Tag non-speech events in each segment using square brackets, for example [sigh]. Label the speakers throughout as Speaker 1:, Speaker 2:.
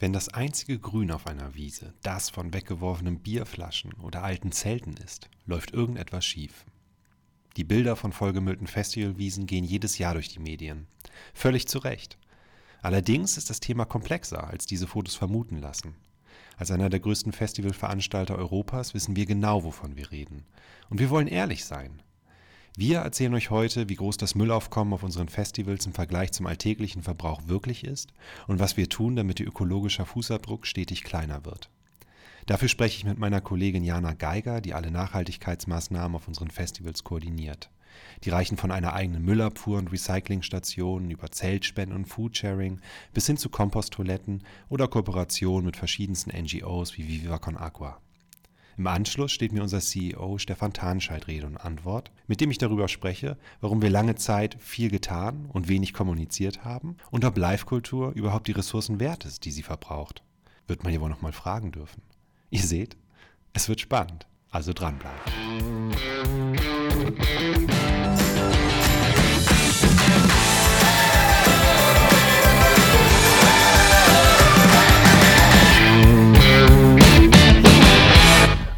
Speaker 1: Wenn das einzige Grün auf einer Wiese das von weggeworfenen Bierflaschen oder alten Zelten ist, läuft irgendetwas schief. Die Bilder von vollgemüllten Festivalwiesen gehen jedes Jahr durch die Medien. Völlig zu Recht. Allerdings ist das Thema komplexer, als diese Fotos vermuten lassen. Als einer der größten Festivalveranstalter Europas wissen wir genau, wovon wir reden. Und wir wollen ehrlich sein. Wir erzählen euch heute, wie groß das Müllaufkommen auf unseren Festivals im Vergleich zum alltäglichen Verbrauch wirklich ist und was wir tun, damit ihr ökologischer Fußabdruck stetig kleiner wird. Dafür spreche ich mit meiner Kollegin Jana Geiger, die alle Nachhaltigkeitsmaßnahmen auf unseren Festivals koordiniert. Die reichen von einer eigenen Müllabfuhr- und Recyclingstation über Zeltspenden und Foodsharing bis hin zu Komposttoiletten oder Kooperationen mit verschiedensten NGOs wie Viva Con Agua. Im Anschluss steht mir unser CEO Stefan Tahnscheid Rede und Antwort, mit dem ich darüber spreche, warum wir lange Zeit viel getan und wenig kommuniziert haben und ob Live-Kultur überhaupt die Ressourcen wert ist, die sie verbraucht. Wird man hier wohl nochmal fragen dürfen. Ihr seht, es wird spannend, also dranbleiben.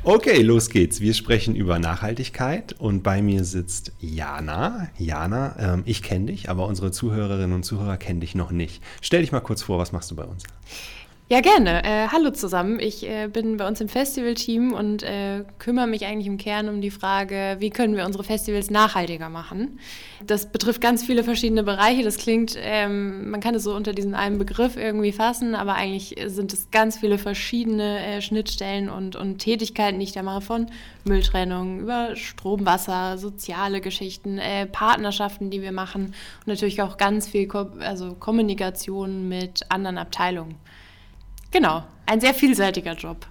Speaker 1: Okay, los geht's. Wir sprechen über Nachhaltigkeit und bei mir sitzt Jana. Jana, ähm, ich kenne dich, aber unsere Zuhörerinnen und Zuhörer kennen dich noch nicht. Stell dich mal kurz vor, was machst du bei uns?
Speaker 2: Ja, gerne. Äh, hallo zusammen. Ich äh, bin bei uns im Festivalteam und äh, kümmere mich eigentlich im Kern um die Frage, wie können wir unsere Festivals nachhaltiger machen. Das betrifft ganz viele verschiedene Bereiche. Das klingt, ähm, man kann es so unter diesen einen Begriff irgendwie fassen, aber eigentlich sind es ganz viele verschiedene äh, Schnittstellen und, und Tätigkeiten, die ich da mache, von Mülltrennung über Strom, Wasser, soziale Geschichten, äh, Partnerschaften, die wir machen und natürlich auch ganz viel Ko also Kommunikation mit anderen Abteilungen. Genau, ein sehr vielseitiger Job.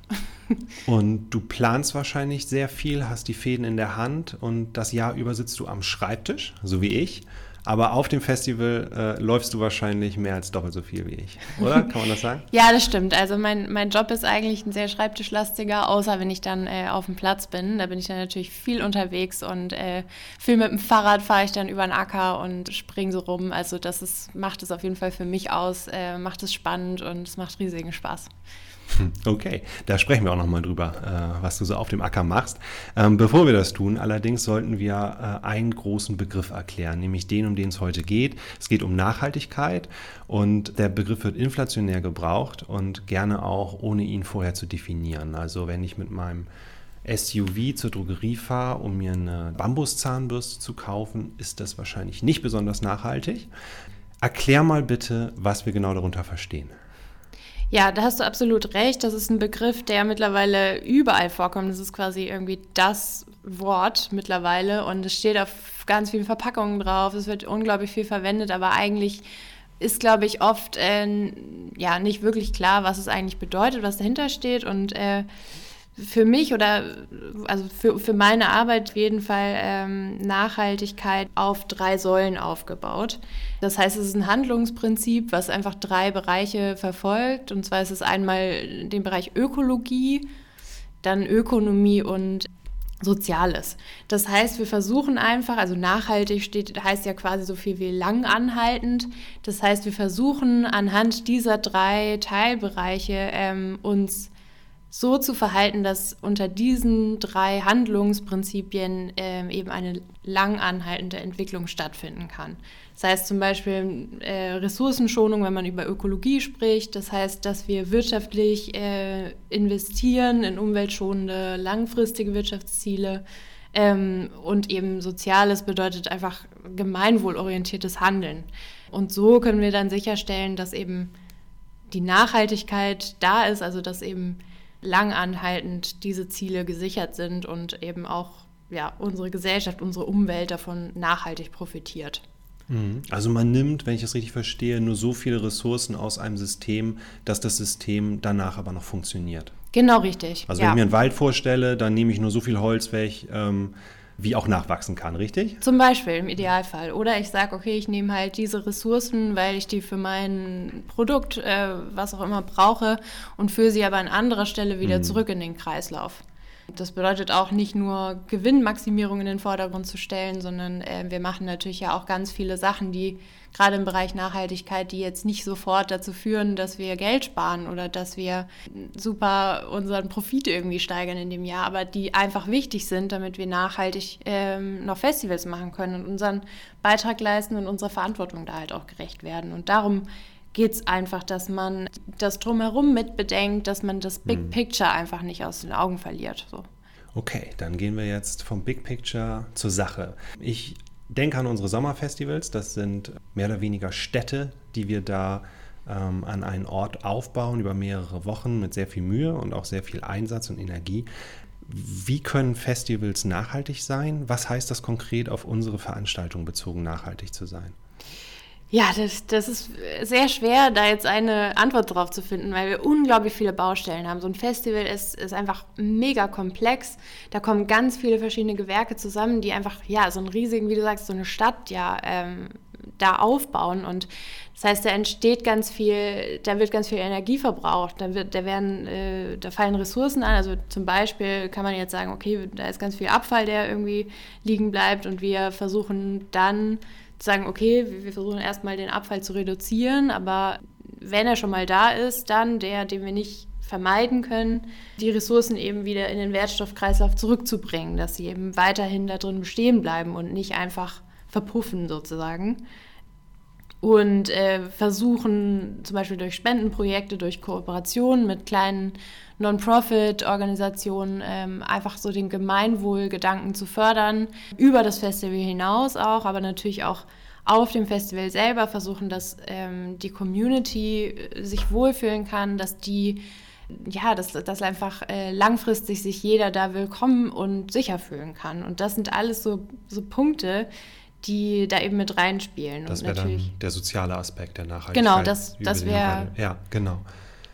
Speaker 1: Und du planst wahrscheinlich sehr viel, hast die Fäden in der Hand und das Jahr über sitzt du am Schreibtisch, so wie ich. Aber auf dem Festival äh, läufst du wahrscheinlich mehr als doppelt so viel wie ich, oder? [laughs] Kann man das sagen?
Speaker 2: ja, das stimmt. Also mein, mein Job ist eigentlich ein sehr schreibtischlastiger, außer wenn ich dann äh, auf dem Platz bin. Da bin ich dann natürlich viel unterwegs und äh, viel mit dem Fahrrad fahre ich dann über den Acker und springe so rum. Also das ist, macht es auf jeden Fall für mich aus, äh, macht es spannend und es macht riesigen Spaß. [laughs]
Speaker 1: Okay, da sprechen wir auch nochmal drüber, äh, was du so auf dem Acker machst. Ähm, bevor wir das tun, allerdings sollten wir äh, einen großen Begriff erklären, nämlich den, um den es heute geht. Es geht um Nachhaltigkeit und der Begriff wird inflationär gebraucht und gerne auch ohne ihn vorher zu definieren. Also wenn ich mit meinem SUV zur Drogerie fahre, um mir eine Bambuszahnbürste zu kaufen, ist das wahrscheinlich nicht besonders nachhaltig. Erklär mal bitte, was wir genau darunter verstehen.
Speaker 2: Ja, da hast du absolut recht. Das ist ein Begriff, der mittlerweile überall vorkommt. Das ist quasi irgendwie das Wort mittlerweile und es steht auf ganz vielen Verpackungen drauf. Es wird unglaublich viel verwendet, aber eigentlich ist, glaube ich, oft äh, ja nicht wirklich klar, was es eigentlich bedeutet, was dahinter steht und äh, für mich oder also für, für meine Arbeit auf jeden Fall ähm, Nachhaltigkeit auf drei Säulen aufgebaut. Das heißt, es ist ein Handlungsprinzip, was einfach drei Bereiche verfolgt. Und zwar ist es einmal den Bereich Ökologie, dann Ökonomie und Soziales. Das heißt, wir versuchen einfach, also nachhaltig steht, heißt ja quasi so viel wie langanhaltend. Das heißt, wir versuchen anhand dieser drei Teilbereiche ähm, uns so zu verhalten, dass unter diesen drei Handlungsprinzipien äh, eben eine lang anhaltende Entwicklung stattfinden kann. Das heißt zum Beispiel äh, Ressourcenschonung, wenn man über Ökologie spricht. Das heißt, dass wir wirtschaftlich äh, investieren in umweltschonende, langfristige Wirtschaftsziele. Ähm, und eben Soziales bedeutet einfach gemeinwohlorientiertes Handeln. Und so können wir dann sicherstellen, dass eben die Nachhaltigkeit da ist, also dass eben langanhaltend diese Ziele gesichert sind und eben auch ja, unsere Gesellschaft, unsere Umwelt davon nachhaltig profitiert.
Speaker 1: Mhm. Also man nimmt, wenn ich es richtig verstehe, nur so viele Ressourcen aus einem System, dass das System danach aber noch funktioniert.
Speaker 2: Genau richtig.
Speaker 1: Also wenn ja. ich mir einen Wald vorstelle, dann nehme ich nur so viel Holz weg, ähm, wie auch nachwachsen kann, richtig?
Speaker 2: Zum Beispiel im Idealfall. Oder ich sage, okay, ich nehme halt diese Ressourcen, weil ich die für mein Produkt, äh, was auch immer, brauche und führe sie aber an anderer Stelle wieder mhm. zurück in den Kreislauf. Das bedeutet auch nicht nur Gewinnmaximierung in den Vordergrund zu stellen, sondern äh, wir machen natürlich ja auch ganz viele Sachen, die gerade im Bereich Nachhaltigkeit, die jetzt nicht sofort dazu führen, dass wir Geld sparen oder dass wir super unseren Profit irgendwie steigern in dem Jahr, aber die einfach wichtig sind, damit wir nachhaltig ähm, noch Festivals machen können und unseren Beitrag leisten und unserer Verantwortung da halt auch gerecht werden. Und darum geht es einfach, dass man das drumherum mitbedenkt, dass man das Big mhm. Picture einfach nicht aus den Augen verliert. So.
Speaker 1: Okay, dann gehen wir jetzt vom Big Picture zur Sache. Ich denke an unsere Sommerfestivals. Das sind mehr oder weniger Städte, die wir da ähm, an einen Ort aufbauen über mehrere Wochen mit sehr viel Mühe und auch sehr viel Einsatz und Energie. Wie können Festivals nachhaltig sein? Was heißt das konkret auf unsere Veranstaltung bezogen, nachhaltig zu sein?
Speaker 2: Ja, das, das ist sehr schwer, da jetzt eine Antwort drauf zu finden, weil wir unglaublich viele Baustellen haben. So ein Festival ist, ist einfach mega komplex. Da kommen ganz viele verschiedene Gewerke zusammen, die einfach, ja, so einen riesigen, wie du sagst, so eine Stadt ja ähm, da aufbauen. Und das heißt, da entsteht ganz viel, da wird ganz viel Energie verbraucht, da, wird, da, werden, äh, da fallen Ressourcen an. Also zum Beispiel kann man jetzt sagen, okay, da ist ganz viel Abfall, der irgendwie liegen bleibt und wir versuchen dann sagen, okay, wir versuchen erstmal den Abfall zu reduzieren, aber wenn er schon mal da ist, dann der, den wir nicht vermeiden können, die Ressourcen eben wieder in den Wertstoffkreislauf zurückzubringen, dass sie eben weiterhin da drin bestehen bleiben und nicht einfach verpuffen sozusagen. Und äh, versuchen zum Beispiel durch Spendenprojekte, durch Kooperationen mit kleinen Non-Profit-Organisationen ähm, einfach so den Gemeinwohlgedanken zu fördern, über das Festival hinaus auch, aber natürlich auch auf dem Festival selber versuchen, dass ähm, die Community äh, sich wohlfühlen kann, dass die ja, dass, dass einfach äh, langfristig sich jeder da willkommen und sicher fühlen kann. Und das sind alles so, so Punkte, die da eben mit reinspielen.
Speaker 1: Das wäre dann der soziale Aspekt der Nachhaltigkeit.
Speaker 2: Genau, das, das wäre.
Speaker 1: Ja, genau.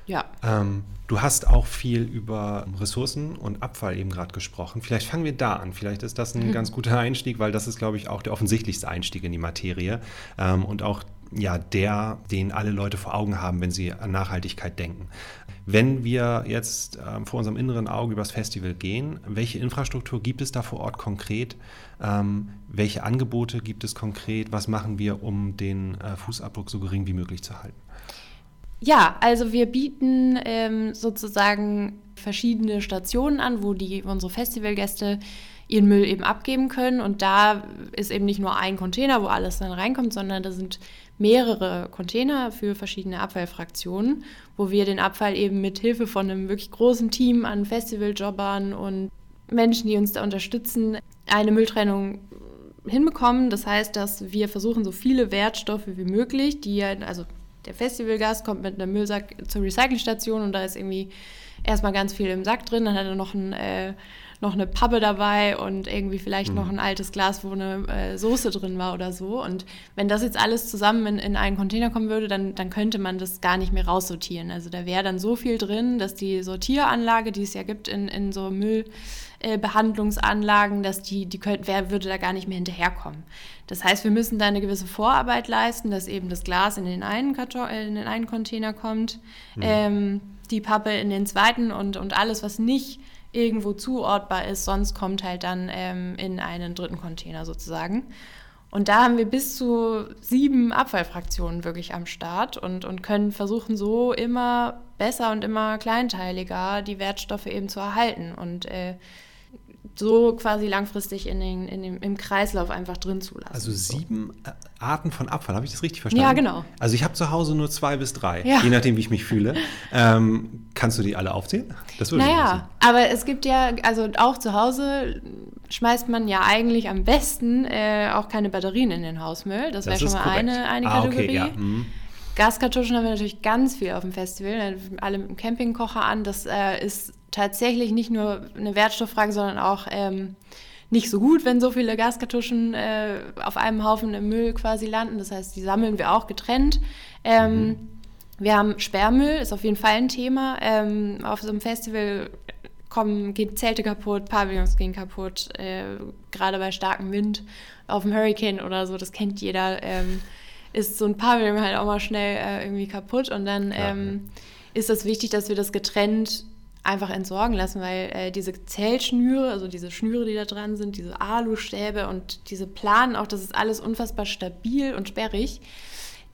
Speaker 2: Ja.
Speaker 1: Ähm, Du hast auch viel über Ressourcen und Abfall eben gerade gesprochen. Vielleicht fangen wir da an. Vielleicht ist das ein mhm. ganz guter Einstieg, weil das ist, glaube ich, auch der offensichtlichste Einstieg in die Materie ähm, und auch ja der, den alle Leute vor Augen haben, wenn sie an Nachhaltigkeit denken. Wenn wir jetzt ähm, vor unserem inneren Auge übers Festival gehen, welche Infrastruktur gibt es da vor Ort konkret? Ähm, welche Angebote gibt es konkret? Was machen wir, um den äh, Fußabdruck so gering wie möglich zu halten?
Speaker 2: Ja, also wir bieten ähm, sozusagen verschiedene Stationen an, wo die unsere Festivalgäste ihren Müll eben abgeben können. Und da ist eben nicht nur ein Container, wo alles dann reinkommt, sondern da sind mehrere Container für verschiedene Abfallfraktionen, wo wir den Abfall eben mit Hilfe von einem wirklich großen Team an Festivaljobbern und Menschen, die uns da unterstützen, eine Mülltrennung hinbekommen. Das heißt, dass wir versuchen, so viele Wertstoffe wie möglich, die ja, also der Festivalgast kommt mit einem Müllsack zur Recyclingstation und da ist irgendwie erstmal ganz viel im Sack drin. Dann hat er noch, ein, äh, noch eine Pappe dabei und irgendwie vielleicht mhm. noch ein altes Glas, wo eine äh, Soße drin war oder so. Und wenn das jetzt alles zusammen in, in einen Container kommen würde, dann, dann könnte man das gar nicht mehr raussortieren. Also da wäre dann so viel drin, dass die Sortieranlage, die es ja gibt in, in so Müll äh, Behandlungsanlagen, dass die, die könnt, wer würde da gar nicht mehr hinterherkommen. Das heißt, wir müssen da eine gewisse Vorarbeit leisten, dass eben das Glas in den einen, Karton, äh, in den einen Container kommt, mhm. ähm, die Pappe in den zweiten und, und alles, was nicht irgendwo zuortbar ist, sonst kommt halt dann ähm, in einen dritten Container sozusagen. Und da haben wir bis zu sieben Abfallfraktionen wirklich am Start und, und können versuchen, so immer besser und immer kleinteiliger die Wertstoffe eben zu erhalten. Und äh, so quasi langfristig in den, in dem, im Kreislauf einfach drin zu lassen.
Speaker 1: Also sieben so. Äh, Arten von Abfall, habe ich das richtig verstanden?
Speaker 2: Ja, genau.
Speaker 1: Also ich habe zu Hause nur zwei bis drei, ja. je nachdem, wie ich mich fühle. Ähm, kannst du die alle aufzählen?
Speaker 2: Das würde naja, aber es gibt ja, also auch zu Hause schmeißt man ja eigentlich am besten äh, auch keine Batterien in den Hausmüll. Das, wäre schon mal eine, eine ah, Kategorie. Okay, ja. mhm. Gaskartuschen haben wir natürlich ganz viel auf dem Festival. Alle mit dem Campingkocher an. Das äh, ist tatsächlich nicht nur eine Wertstofffrage, sondern auch ähm, nicht so gut, wenn so viele Gaskartuschen äh, auf einem Haufen im Müll quasi landen. Das heißt, die sammeln wir auch getrennt. Ähm, mhm. Wir haben Sperrmüll, ist auf jeden Fall ein Thema. Ähm, auf so einem Festival kommen, gehen Zelte kaputt, Pavillons gehen kaputt, äh, gerade bei starkem Wind auf dem Hurricane oder so, das kennt jeder, ähm, ist so ein Pavillon halt auch mal schnell äh, irgendwie kaputt und dann ähm, ist es wichtig, dass wir das getrennt einfach entsorgen lassen, weil äh, diese Zellschnüre, also diese Schnüre, die da dran sind, diese Alustäbe und diese Planen auch, das ist alles unfassbar stabil und sperrig,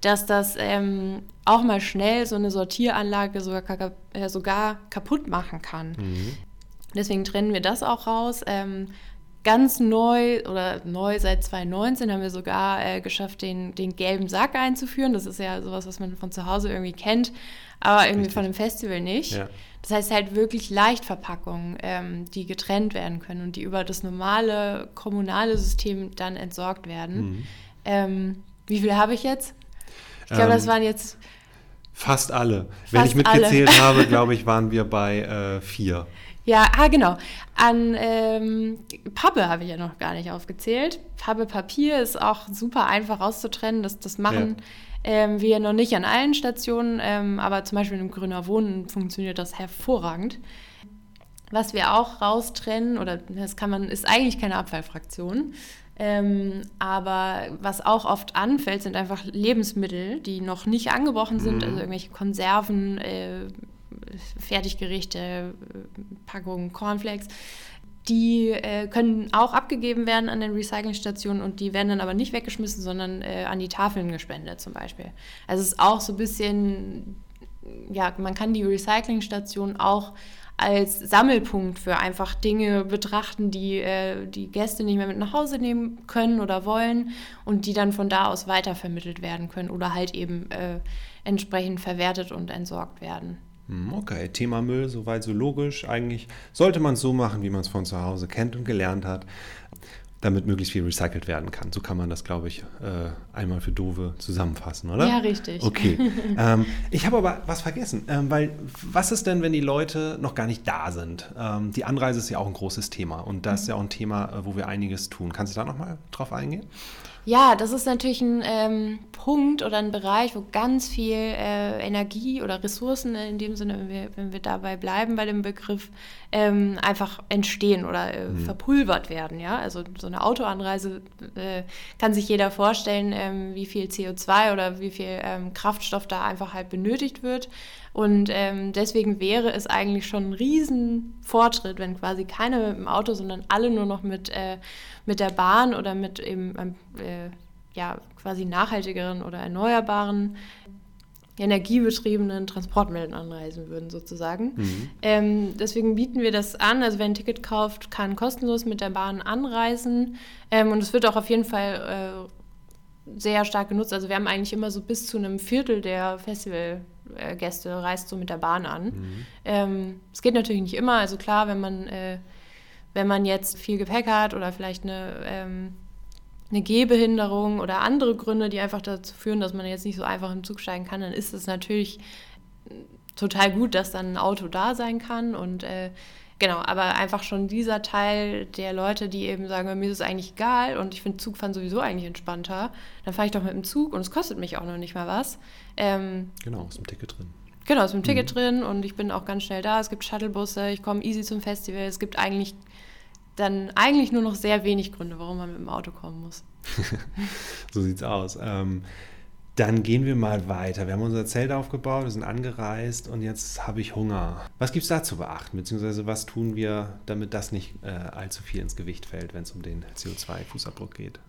Speaker 2: dass das ähm, auch mal schnell so eine Sortieranlage sogar, äh, sogar kaputt machen kann. Mhm. Deswegen trennen wir das auch raus. Ähm, ganz neu oder neu seit 2019 haben wir sogar äh, geschafft, den, den gelben Sack einzuführen. Das ist ja sowas, was man von zu Hause irgendwie kennt, aber irgendwie Richtig. von einem Festival nicht. Ja. Das heißt halt wirklich Leichtverpackungen, ähm, die getrennt werden können und die über das normale kommunale System dann entsorgt werden. Mhm. Ähm, wie viele habe ich jetzt? Ich glaube, ähm, das waren jetzt.
Speaker 1: Fast alle. Fast Wenn ich mitgezählt alle. [laughs] habe, glaube ich, waren wir bei äh, vier.
Speaker 2: Ja, ah, genau. An ähm, Pappe habe ich ja noch gar nicht aufgezählt. Pappe Papier ist auch super einfach auszutrennen. Das, das machen ja. Ähm, wir noch nicht an allen Stationen, ähm, aber zum Beispiel im Grüner Wohnen funktioniert das hervorragend. Was wir auch raustrennen, oder das kann man, ist eigentlich keine Abfallfraktion. Ähm, aber was auch oft anfällt, sind einfach Lebensmittel, die noch nicht angebrochen sind, mhm. also irgendwelche Konserven, äh, Fertiggerichte, Packungen Cornflakes. Die äh, können auch abgegeben werden an den Recyclingstationen und die werden dann aber nicht weggeschmissen, sondern äh, an die Tafeln gespendet zum Beispiel. Also es ist auch so ein bisschen, ja, man kann die Recyclingstation auch als Sammelpunkt für einfach Dinge betrachten, die äh, die Gäste nicht mehr mit nach Hause nehmen können oder wollen und die dann von da aus weitervermittelt werden können oder halt eben äh, entsprechend verwertet und entsorgt werden.
Speaker 1: Hm, okay, Thema Müll, soweit so logisch. Eigentlich sollte man es so machen, wie man es von zu Hause kennt und gelernt hat, damit möglichst viel recycelt werden kann. So kann man das, glaube ich, äh, einmal für Dove zusammenfassen, oder?
Speaker 2: Ja, richtig.
Speaker 1: Okay. [laughs] ähm, ich habe aber was vergessen, ähm, weil was ist denn, wenn die Leute noch gar nicht da sind? Ähm, die Anreise ist ja auch ein großes Thema und das ist ja auch ein Thema, äh, wo wir einiges tun. Kannst du da nochmal drauf eingehen?
Speaker 2: Ja, das ist natürlich ein ähm, Punkt oder ein Bereich, wo ganz viel äh, Energie oder Ressourcen in dem Sinne, wenn wir, wenn wir dabei bleiben bei dem Begriff, ähm, einfach entstehen oder äh, mhm. verpulvert werden. Ja? Also so eine Autoanreise äh, kann sich jeder vorstellen, ähm, wie viel CO2 oder wie viel ähm, Kraftstoff da einfach halt benötigt wird. Und ähm, deswegen wäre es eigentlich schon ein Riesenfortschritt, wenn quasi keiner mit dem Auto, sondern alle nur noch mit, äh, mit der Bahn oder mit eben einem äh, ja, quasi nachhaltigeren oder erneuerbaren energiebetriebenen Transportmitteln anreisen würden, sozusagen. Mhm. Ähm, deswegen bieten wir das an. Also wer ein Ticket kauft, kann kostenlos mit der Bahn anreisen. Ähm, und es wird auch auf jeden Fall äh, sehr stark genutzt. Also wir haben eigentlich immer so bis zu einem Viertel der Festival äh, Gäste reist so mit der Bahn an. Mhm. Ähm, es geht natürlich nicht immer. Also klar, wenn man, äh, wenn man jetzt viel Gepäck hat oder vielleicht eine, ähm, eine Gehbehinderung oder andere Gründe, die einfach dazu führen, dass man jetzt nicht so einfach im Zug steigen kann, dann ist es natürlich total gut, dass dann ein Auto da sein kann und äh, Genau, aber einfach schon dieser Teil der Leute, die eben sagen, mir ist es eigentlich egal und ich finde Zugfahren sowieso eigentlich entspannter, dann fahre ich doch mit dem Zug und es kostet mich auch noch nicht mal was.
Speaker 1: Ähm, genau, ist im Ticket drin.
Speaker 2: Genau, ist im Ticket mhm. drin und ich bin auch ganz schnell da. Es gibt Shuttlebusse, ich komme easy zum Festival. Es gibt eigentlich dann eigentlich nur noch sehr wenig Gründe, warum man mit dem Auto kommen muss. [laughs]
Speaker 1: so sieht's aus. Ähm, dann gehen wir mal weiter. Wir haben unser Zelt aufgebaut, wir sind angereist und jetzt habe ich Hunger. Was gibt es da zu beachten? Beziehungsweise was tun wir, damit das nicht äh, allzu viel ins Gewicht fällt, wenn es um den CO2-Fußabdruck geht?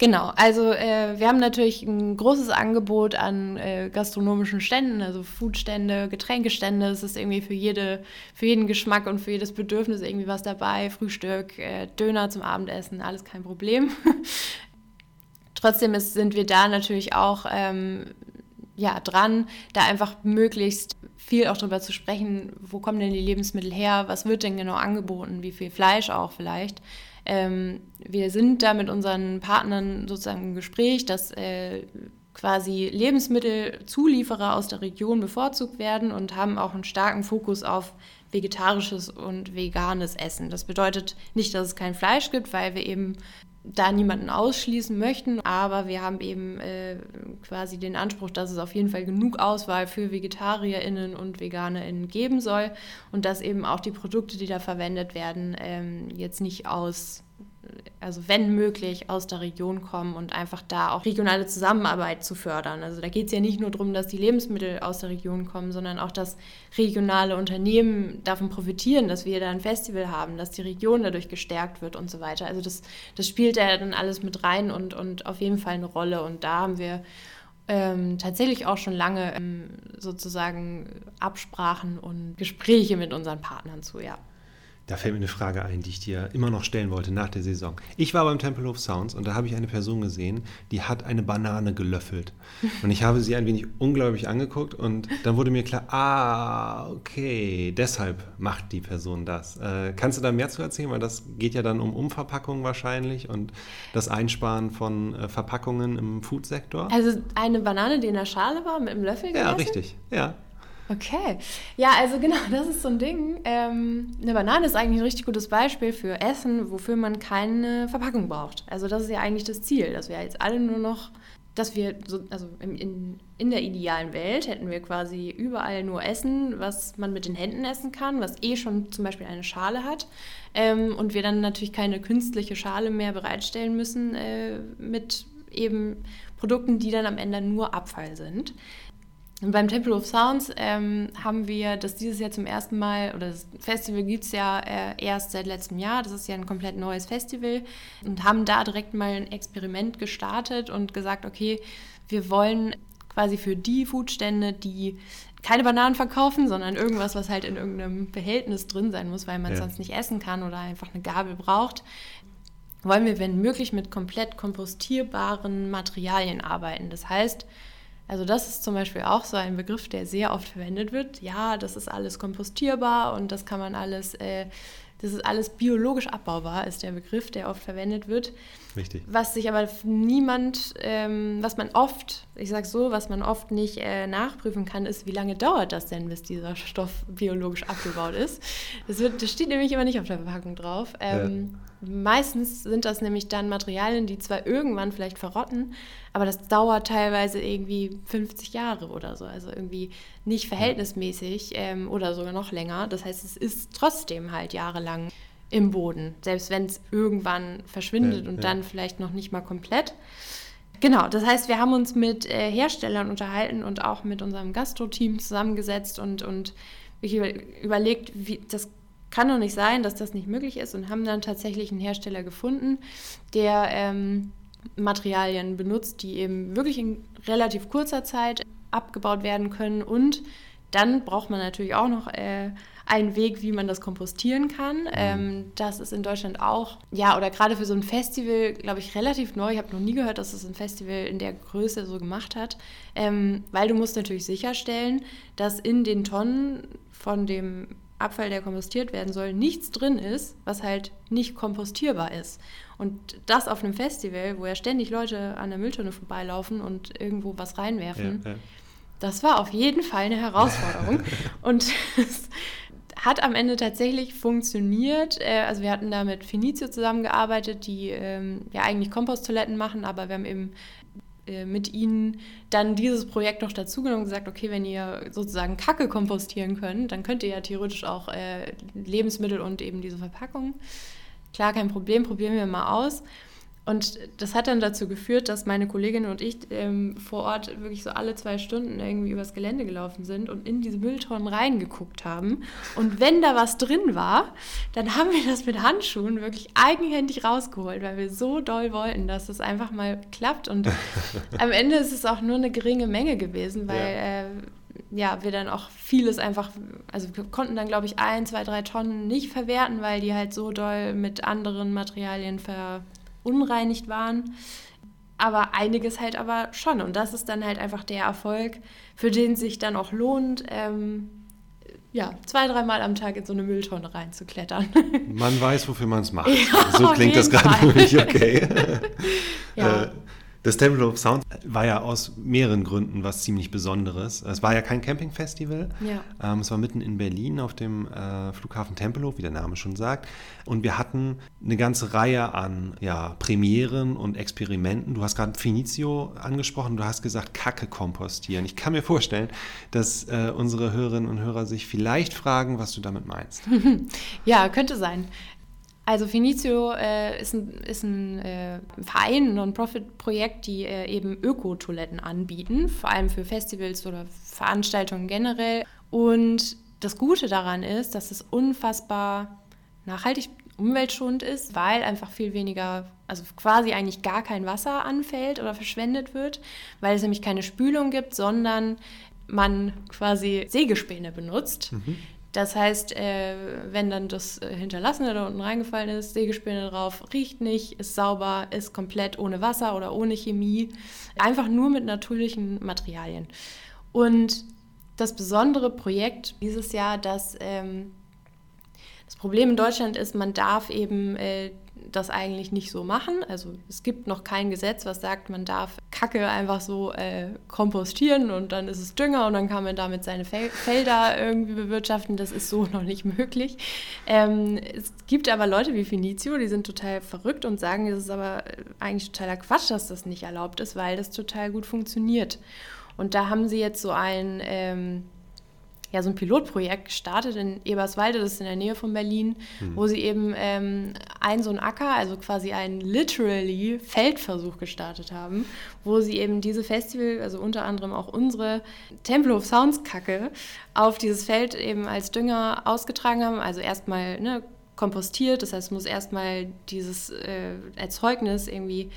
Speaker 2: Genau, also äh, wir haben natürlich ein großes Angebot an äh, gastronomischen Ständen, also Foodstände, Getränkestände. Es ist irgendwie für, jede, für jeden Geschmack und für jedes Bedürfnis irgendwie was dabei. Frühstück, äh, Döner zum Abendessen, alles kein Problem. [laughs] Trotzdem ist, sind wir da natürlich auch ähm, ja, dran, da einfach möglichst viel auch darüber zu sprechen, wo kommen denn die Lebensmittel her, was wird denn genau angeboten, wie viel Fleisch auch vielleicht. Ähm, wir sind da mit unseren Partnern sozusagen im Gespräch, dass äh, quasi Lebensmittelzulieferer aus der Region bevorzugt werden und haben auch einen starken Fokus auf vegetarisches und veganes Essen. Das bedeutet nicht, dass es kein Fleisch gibt, weil wir eben da niemanden ausschließen möchten, aber wir haben eben äh, quasi den Anspruch, dass es auf jeden Fall genug Auswahl für VegetarierInnen und VeganerInnen geben soll und dass eben auch die Produkte, die da verwendet werden, ähm, jetzt nicht aus also wenn möglich, aus der Region kommen und einfach da auch regionale Zusammenarbeit zu fördern. Also da geht es ja nicht nur darum, dass die Lebensmittel aus der Region kommen, sondern auch, dass regionale Unternehmen davon profitieren, dass wir da ein Festival haben, dass die Region dadurch gestärkt wird und so weiter. Also das, das spielt ja dann alles mit rein und, und auf jeden Fall eine Rolle. Und da haben wir ähm, tatsächlich auch schon lange ähm, sozusagen Absprachen und Gespräche mit unseren Partnern zu, ja.
Speaker 1: Da fällt mir eine Frage ein, die ich dir immer noch stellen wollte nach der Saison. Ich war beim Tempelhof Sounds und da habe ich eine Person gesehen, die hat eine Banane gelöffelt. Und ich habe sie ein wenig ungläubig angeguckt und dann wurde mir klar, ah, okay, deshalb macht die Person das. Äh, kannst du da mehr zu erzählen? Weil das geht ja dann um Umverpackung wahrscheinlich und das Einsparen von äh, Verpackungen im Foodsektor.
Speaker 2: Also eine Banane, die in der Schale war, mit einem Löffel gegessen?
Speaker 1: Ja, richtig. Ja.
Speaker 2: Okay. Ja, also [laughs] genau, das ist so ein Ding. Ähm, eine Banane ist eigentlich ein richtig gutes Beispiel für Essen, wofür man keine Verpackung braucht. Also das ist ja eigentlich das Ziel, dass wir jetzt alle nur noch, dass wir, so, also in, in der idealen Welt hätten wir quasi überall nur Essen, was man mit den Händen essen kann, was eh schon zum Beispiel eine Schale hat. Ähm, und wir dann natürlich keine künstliche Schale mehr bereitstellen müssen äh, mit eben Produkten, die dann am Ende nur Abfall sind. Und beim Temple of Sounds ähm, haben wir das dieses Jahr zum ersten Mal, oder das Festival gibt es ja äh, erst seit letztem Jahr, das ist ja ein komplett neues Festival, und haben da direkt mal ein Experiment gestartet und gesagt, okay, wir wollen quasi für die Foodstände, die keine Bananen verkaufen, sondern irgendwas, was halt in irgendeinem Behältnis drin sein muss, weil man es ja. sonst nicht essen kann oder einfach eine Gabel braucht, wollen wir, wenn möglich, mit komplett kompostierbaren Materialien arbeiten. Das heißt, also das ist zum Beispiel auch so ein Begriff, der sehr oft verwendet wird. Ja, das ist alles kompostierbar und das kann man alles, äh, das ist alles biologisch abbaubar, ist der Begriff, der oft verwendet wird.
Speaker 1: Richtig.
Speaker 2: Was sich aber niemand, ähm, was man oft, ich sage so, was man oft nicht äh, nachprüfen kann, ist, wie lange dauert das denn, bis dieser Stoff biologisch abgebaut ist. Das, wird, das steht nämlich immer nicht auf der Verpackung drauf. Ähm, ja. Meistens sind das nämlich dann Materialien, die zwar irgendwann vielleicht verrotten, aber das dauert teilweise irgendwie 50 Jahre oder so. Also irgendwie nicht verhältnismäßig ähm, oder sogar noch länger. Das heißt, es ist trotzdem halt jahrelang im Boden, selbst wenn es irgendwann verschwindet ja, und ja. dann vielleicht noch nicht mal komplett. Genau, das heißt, wir haben uns mit äh, Herstellern unterhalten und auch mit unserem Gastro-Team zusammengesetzt und, und überlegt, wie das kann doch nicht sein, dass das nicht möglich ist und haben dann tatsächlich einen Hersteller gefunden, der ähm, Materialien benutzt, die eben wirklich in relativ kurzer Zeit abgebaut werden können und dann braucht man natürlich auch noch äh, einen Weg, wie man das kompostieren kann. Mhm. Ähm, das ist in Deutschland auch, ja, oder gerade für so ein Festival, glaube ich, relativ neu. Ich habe noch nie gehört, dass es ein Festival in der Größe so gemacht hat, ähm, weil du musst natürlich sicherstellen, dass in den Tonnen von dem Abfall, der kompostiert werden soll, nichts drin ist, was halt nicht kompostierbar ist. Und das auf einem Festival, wo ja ständig Leute an der Mülltonne vorbeilaufen und irgendwo was reinwerfen, ja, ja. das war auf jeden Fall eine Herausforderung. [laughs] und [laughs] es hat am Ende tatsächlich funktioniert. Äh, also wir hatten da mit Finizio zusammengearbeitet, die ähm, ja eigentlich Komposttoiletten machen, aber wir haben eben äh, mit ihnen dann dieses Projekt noch dazugenommen und gesagt, okay, wenn ihr sozusagen Kacke kompostieren könnt, dann könnt ihr ja theoretisch auch äh, Lebensmittel und eben diese Verpackung. Klar, kein Problem, probieren wir mal aus. Und das hat dann dazu geführt, dass meine Kollegin und ich ähm, vor Ort wirklich so alle zwei Stunden irgendwie übers Gelände gelaufen sind und in diese Mülltonnen reingeguckt haben. Und wenn da was drin war, dann haben wir das mit Handschuhen wirklich eigenhändig rausgeholt, weil wir so doll wollten, dass das einfach mal klappt. Und [laughs] am Ende ist es auch nur eine geringe Menge gewesen, weil ja. Äh, ja, wir dann auch vieles einfach, also wir konnten dann, glaube ich, ein, zwei, drei Tonnen nicht verwerten, weil die halt so doll mit anderen Materialien ver verunreinigt waren. Aber einiges halt aber schon. Und das ist dann halt einfach der Erfolg, für den sich dann auch lohnt, ähm, ja, zwei, dreimal am Tag in so eine Mülltonne reinzuklettern.
Speaker 1: Man weiß, wofür man es macht. [laughs] Ja, so klingt das gerade für mich, okay. [laughs] ja. Äh, das Temple of Sound war ja aus mehreren Gründen was ziemlich Besonderes. Es war ja kein Campingfestival. Ja. Ähm, es war mitten in Berlin auf dem äh, Flughafen Tempelhof, wie der Name schon sagt. Und wir hatten eine ganze Reihe an ja, Premieren und Experimenten. Du hast gerade Finizio angesprochen, du hast gesagt, Kacke kompostieren. Ich kann mir vorstellen, dass äh, unsere Hörerinnen und Hörer sich vielleicht fragen, was du damit meinst. [laughs]
Speaker 2: ja, könnte sein. Also Finizio äh, ist ein, ist ein äh, Verein, ein Non-Profit-Projekt, die äh, eben Öko-Toiletten anbieten, vor allem für Festivals oder Veranstaltungen generell. Und das Gute daran ist, dass es unfassbar nachhaltig umweltschonend ist, weil einfach viel weniger, also quasi eigentlich gar kein Wasser anfällt oder verschwendet wird, weil es nämlich keine Spülung gibt, sondern man quasi Sägespäne benutzt. Mhm. Das heißt, äh, wenn dann das äh, Hinterlassene da unten reingefallen ist, Sägespäne drauf, riecht nicht, ist sauber, ist komplett ohne Wasser oder ohne Chemie, einfach nur mit natürlichen Materialien. Und das besondere Projekt dieses Jahr, dass ähm, das Problem in Deutschland ist, man darf eben äh, das eigentlich nicht so machen. Also es gibt noch kein Gesetz, was sagt, man darf Kacke einfach so äh, kompostieren und dann ist es Dünger und dann kann man damit seine Fel Felder irgendwie bewirtschaften. Das ist so [laughs] noch nicht möglich. Ähm, es gibt aber Leute wie Finizio, die sind total verrückt und sagen, es ist aber eigentlich totaler Quatsch, dass das nicht erlaubt ist, weil das total gut funktioniert. Und da haben sie jetzt so ein... Ähm, ja, so ein Pilotprojekt gestartet in Eberswalde, das ist in der Nähe von Berlin, mhm. wo sie eben ähm, einen so einen Acker, also quasi einen literally Feldversuch gestartet haben, wo sie eben diese Festival, also unter anderem auch unsere Temple of Sounds Kacke, auf dieses Feld eben als Dünger ausgetragen haben. Also erstmal ne, kompostiert, das heißt, muss erstmal dieses äh, Erzeugnis irgendwie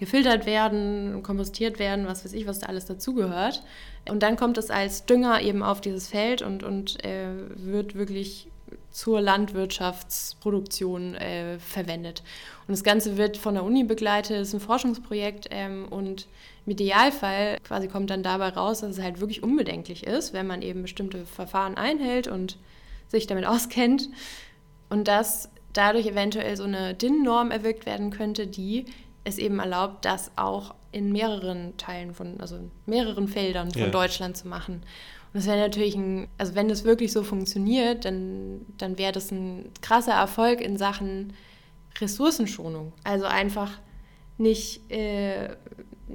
Speaker 2: gefiltert werden, kompostiert werden, was weiß ich, was da alles dazugehört. Und dann kommt es als Dünger eben auf dieses Feld und, und äh, wird wirklich zur Landwirtschaftsproduktion äh, verwendet. Und das Ganze wird von der Uni begleitet, ist ein Forschungsprojekt ähm, und im Idealfall quasi kommt dann dabei raus, dass es halt wirklich unbedenklich ist, wenn man eben bestimmte Verfahren einhält und sich damit auskennt und dass dadurch eventuell so eine DIN-Norm erwirkt werden könnte, die es eben erlaubt, das auch in mehreren Teilen von, also in mehreren Feldern von ja. Deutschland zu machen. Und das wäre natürlich ein, also wenn das wirklich so funktioniert, dann, dann wäre das ein krasser Erfolg in Sachen Ressourcenschonung. Also einfach nicht, äh,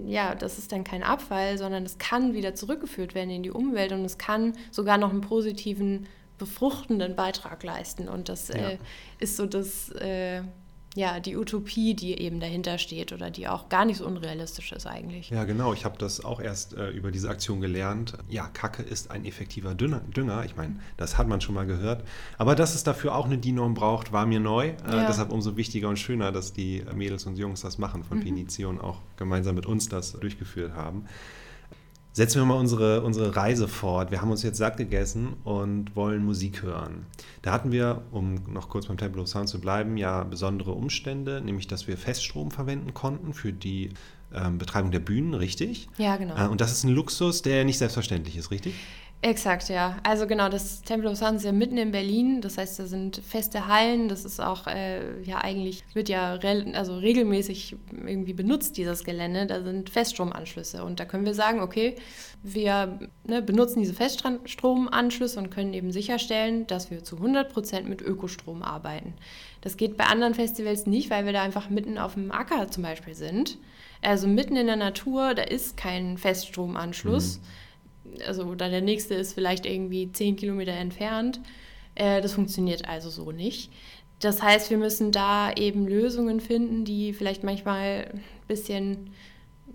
Speaker 2: ja, das ist dann kein Abfall, sondern es kann wieder zurückgeführt werden in die Umwelt und es kann sogar noch einen positiven, befruchtenden Beitrag leisten. Und das ja. äh, ist so das, äh, ja, die Utopie, die eben dahinter steht oder die auch gar nicht so unrealistisch ist eigentlich.
Speaker 1: Ja, genau. Ich habe das auch erst äh, über diese Aktion gelernt. Ja, Kacke ist ein effektiver Dünger. Dünger. Ich meine, das hat man schon mal gehört. Aber dass es dafür auch eine DIN-Norm braucht, war mir neu. Äh, ja. Deshalb umso wichtiger und schöner, dass die Mädels und Jungs das machen von mhm. Pinition auch gemeinsam mit uns das durchgeführt haben. Setzen wir mal unsere, unsere Reise fort. Wir haben uns jetzt satt gegessen und wollen Musik hören. Da hatten wir, um noch kurz beim Temple of Sound zu bleiben, ja besondere Umstände, nämlich dass wir Feststrom verwenden konnten für die ähm, Betreibung der Bühnen, richtig?
Speaker 2: Ja, genau.
Speaker 1: Äh, und das ist ein Luxus, der nicht selbstverständlich ist, richtig?
Speaker 2: Exakt, ja. Also genau, das Temple of Sun ist ja mitten in Berlin. Das heißt, da sind feste Hallen. Das ist auch, äh, ja eigentlich, wird ja re also regelmäßig irgendwie benutzt, dieses Gelände. Da sind Feststromanschlüsse. Und da können wir sagen, okay, wir ne, benutzen diese Feststromanschlüsse und können eben sicherstellen, dass wir zu 100 Prozent mit Ökostrom arbeiten. Das geht bei anderen Festivals nicht, weil wir da einfach mitten auf dem Acker zum Beispiel sind. Also mitten in der Natur, da ist kein Feststromanschluss. Mhm also oder der nächste ist vielleicht irgendwie zehn Kilometer entfernt. Äh, das funktioniert also so nicht. Das heißt, wir müssen da eben Lösungen finden, die vielleicht manchmal ein bisschen,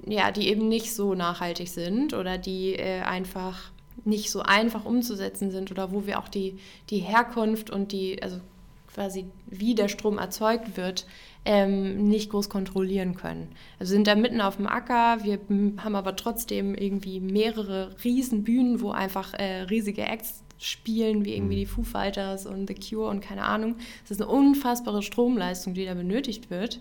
Speaker 2: ja, die eben nicht so nachhaltig sind oder die äh, einfach nicht so einfach umzusetzen sind oder wo wir auch die, die Herkunft und die, also quasi wie der Strom erzeugt wird, ähm, nicht groß kontrollieren können. Also sind da mitten auf dem Acker, wir haben aber trotzdem irgendwie mehrere Riesenbühnen, wo einfach äh, riesige Acts spielen, wie irgendwie mhm. die Foo Fighters und The Cure und keine Ahnung. Es ist eine unfassbare Stromleistung, die da benötigt wird.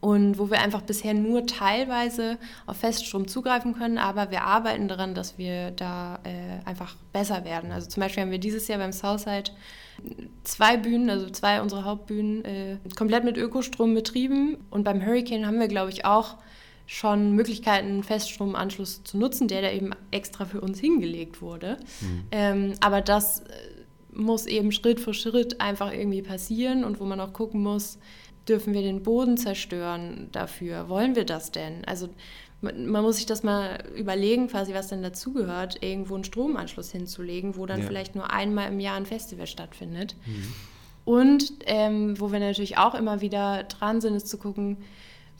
Speaker 2: Und wo wir einfach bisher nur teilweise auf Feststrom zugreifen können, aber wir arbeiten daran, dass wir da äh, einfach besser werden. Also zum Beispiel haben wir dieses Jahr beim Southside zwei Bühnen, also zwei unserer Hauptbühnen, äh, komplett mit Ökostrom betrieben. Und beim Hurricane haben wir, glaube ich, auch schon Möglichkeiten, einen Feststromanschluss zu nutzen, der da eben extra für uns hingelegt wurde. Mhm. Ähm, aber das äh, muss eben Schritt für Schritt einfach irgendwie passieren und wo man auch gucken muss, dürfen wir den Boden zerstören dafür? Wollen wir das denn? Also man muss sich das mal überlegen, quasi, was denn dazugehört, irgendwo einen Stromanschluss hinzulegen, wo dann ja. vielleicht nur einmal im Jahr ein Festival stattfindet. Mhm. Und ähm, wo wir natürlich auch immer wieder dran sind, ist zu gucken,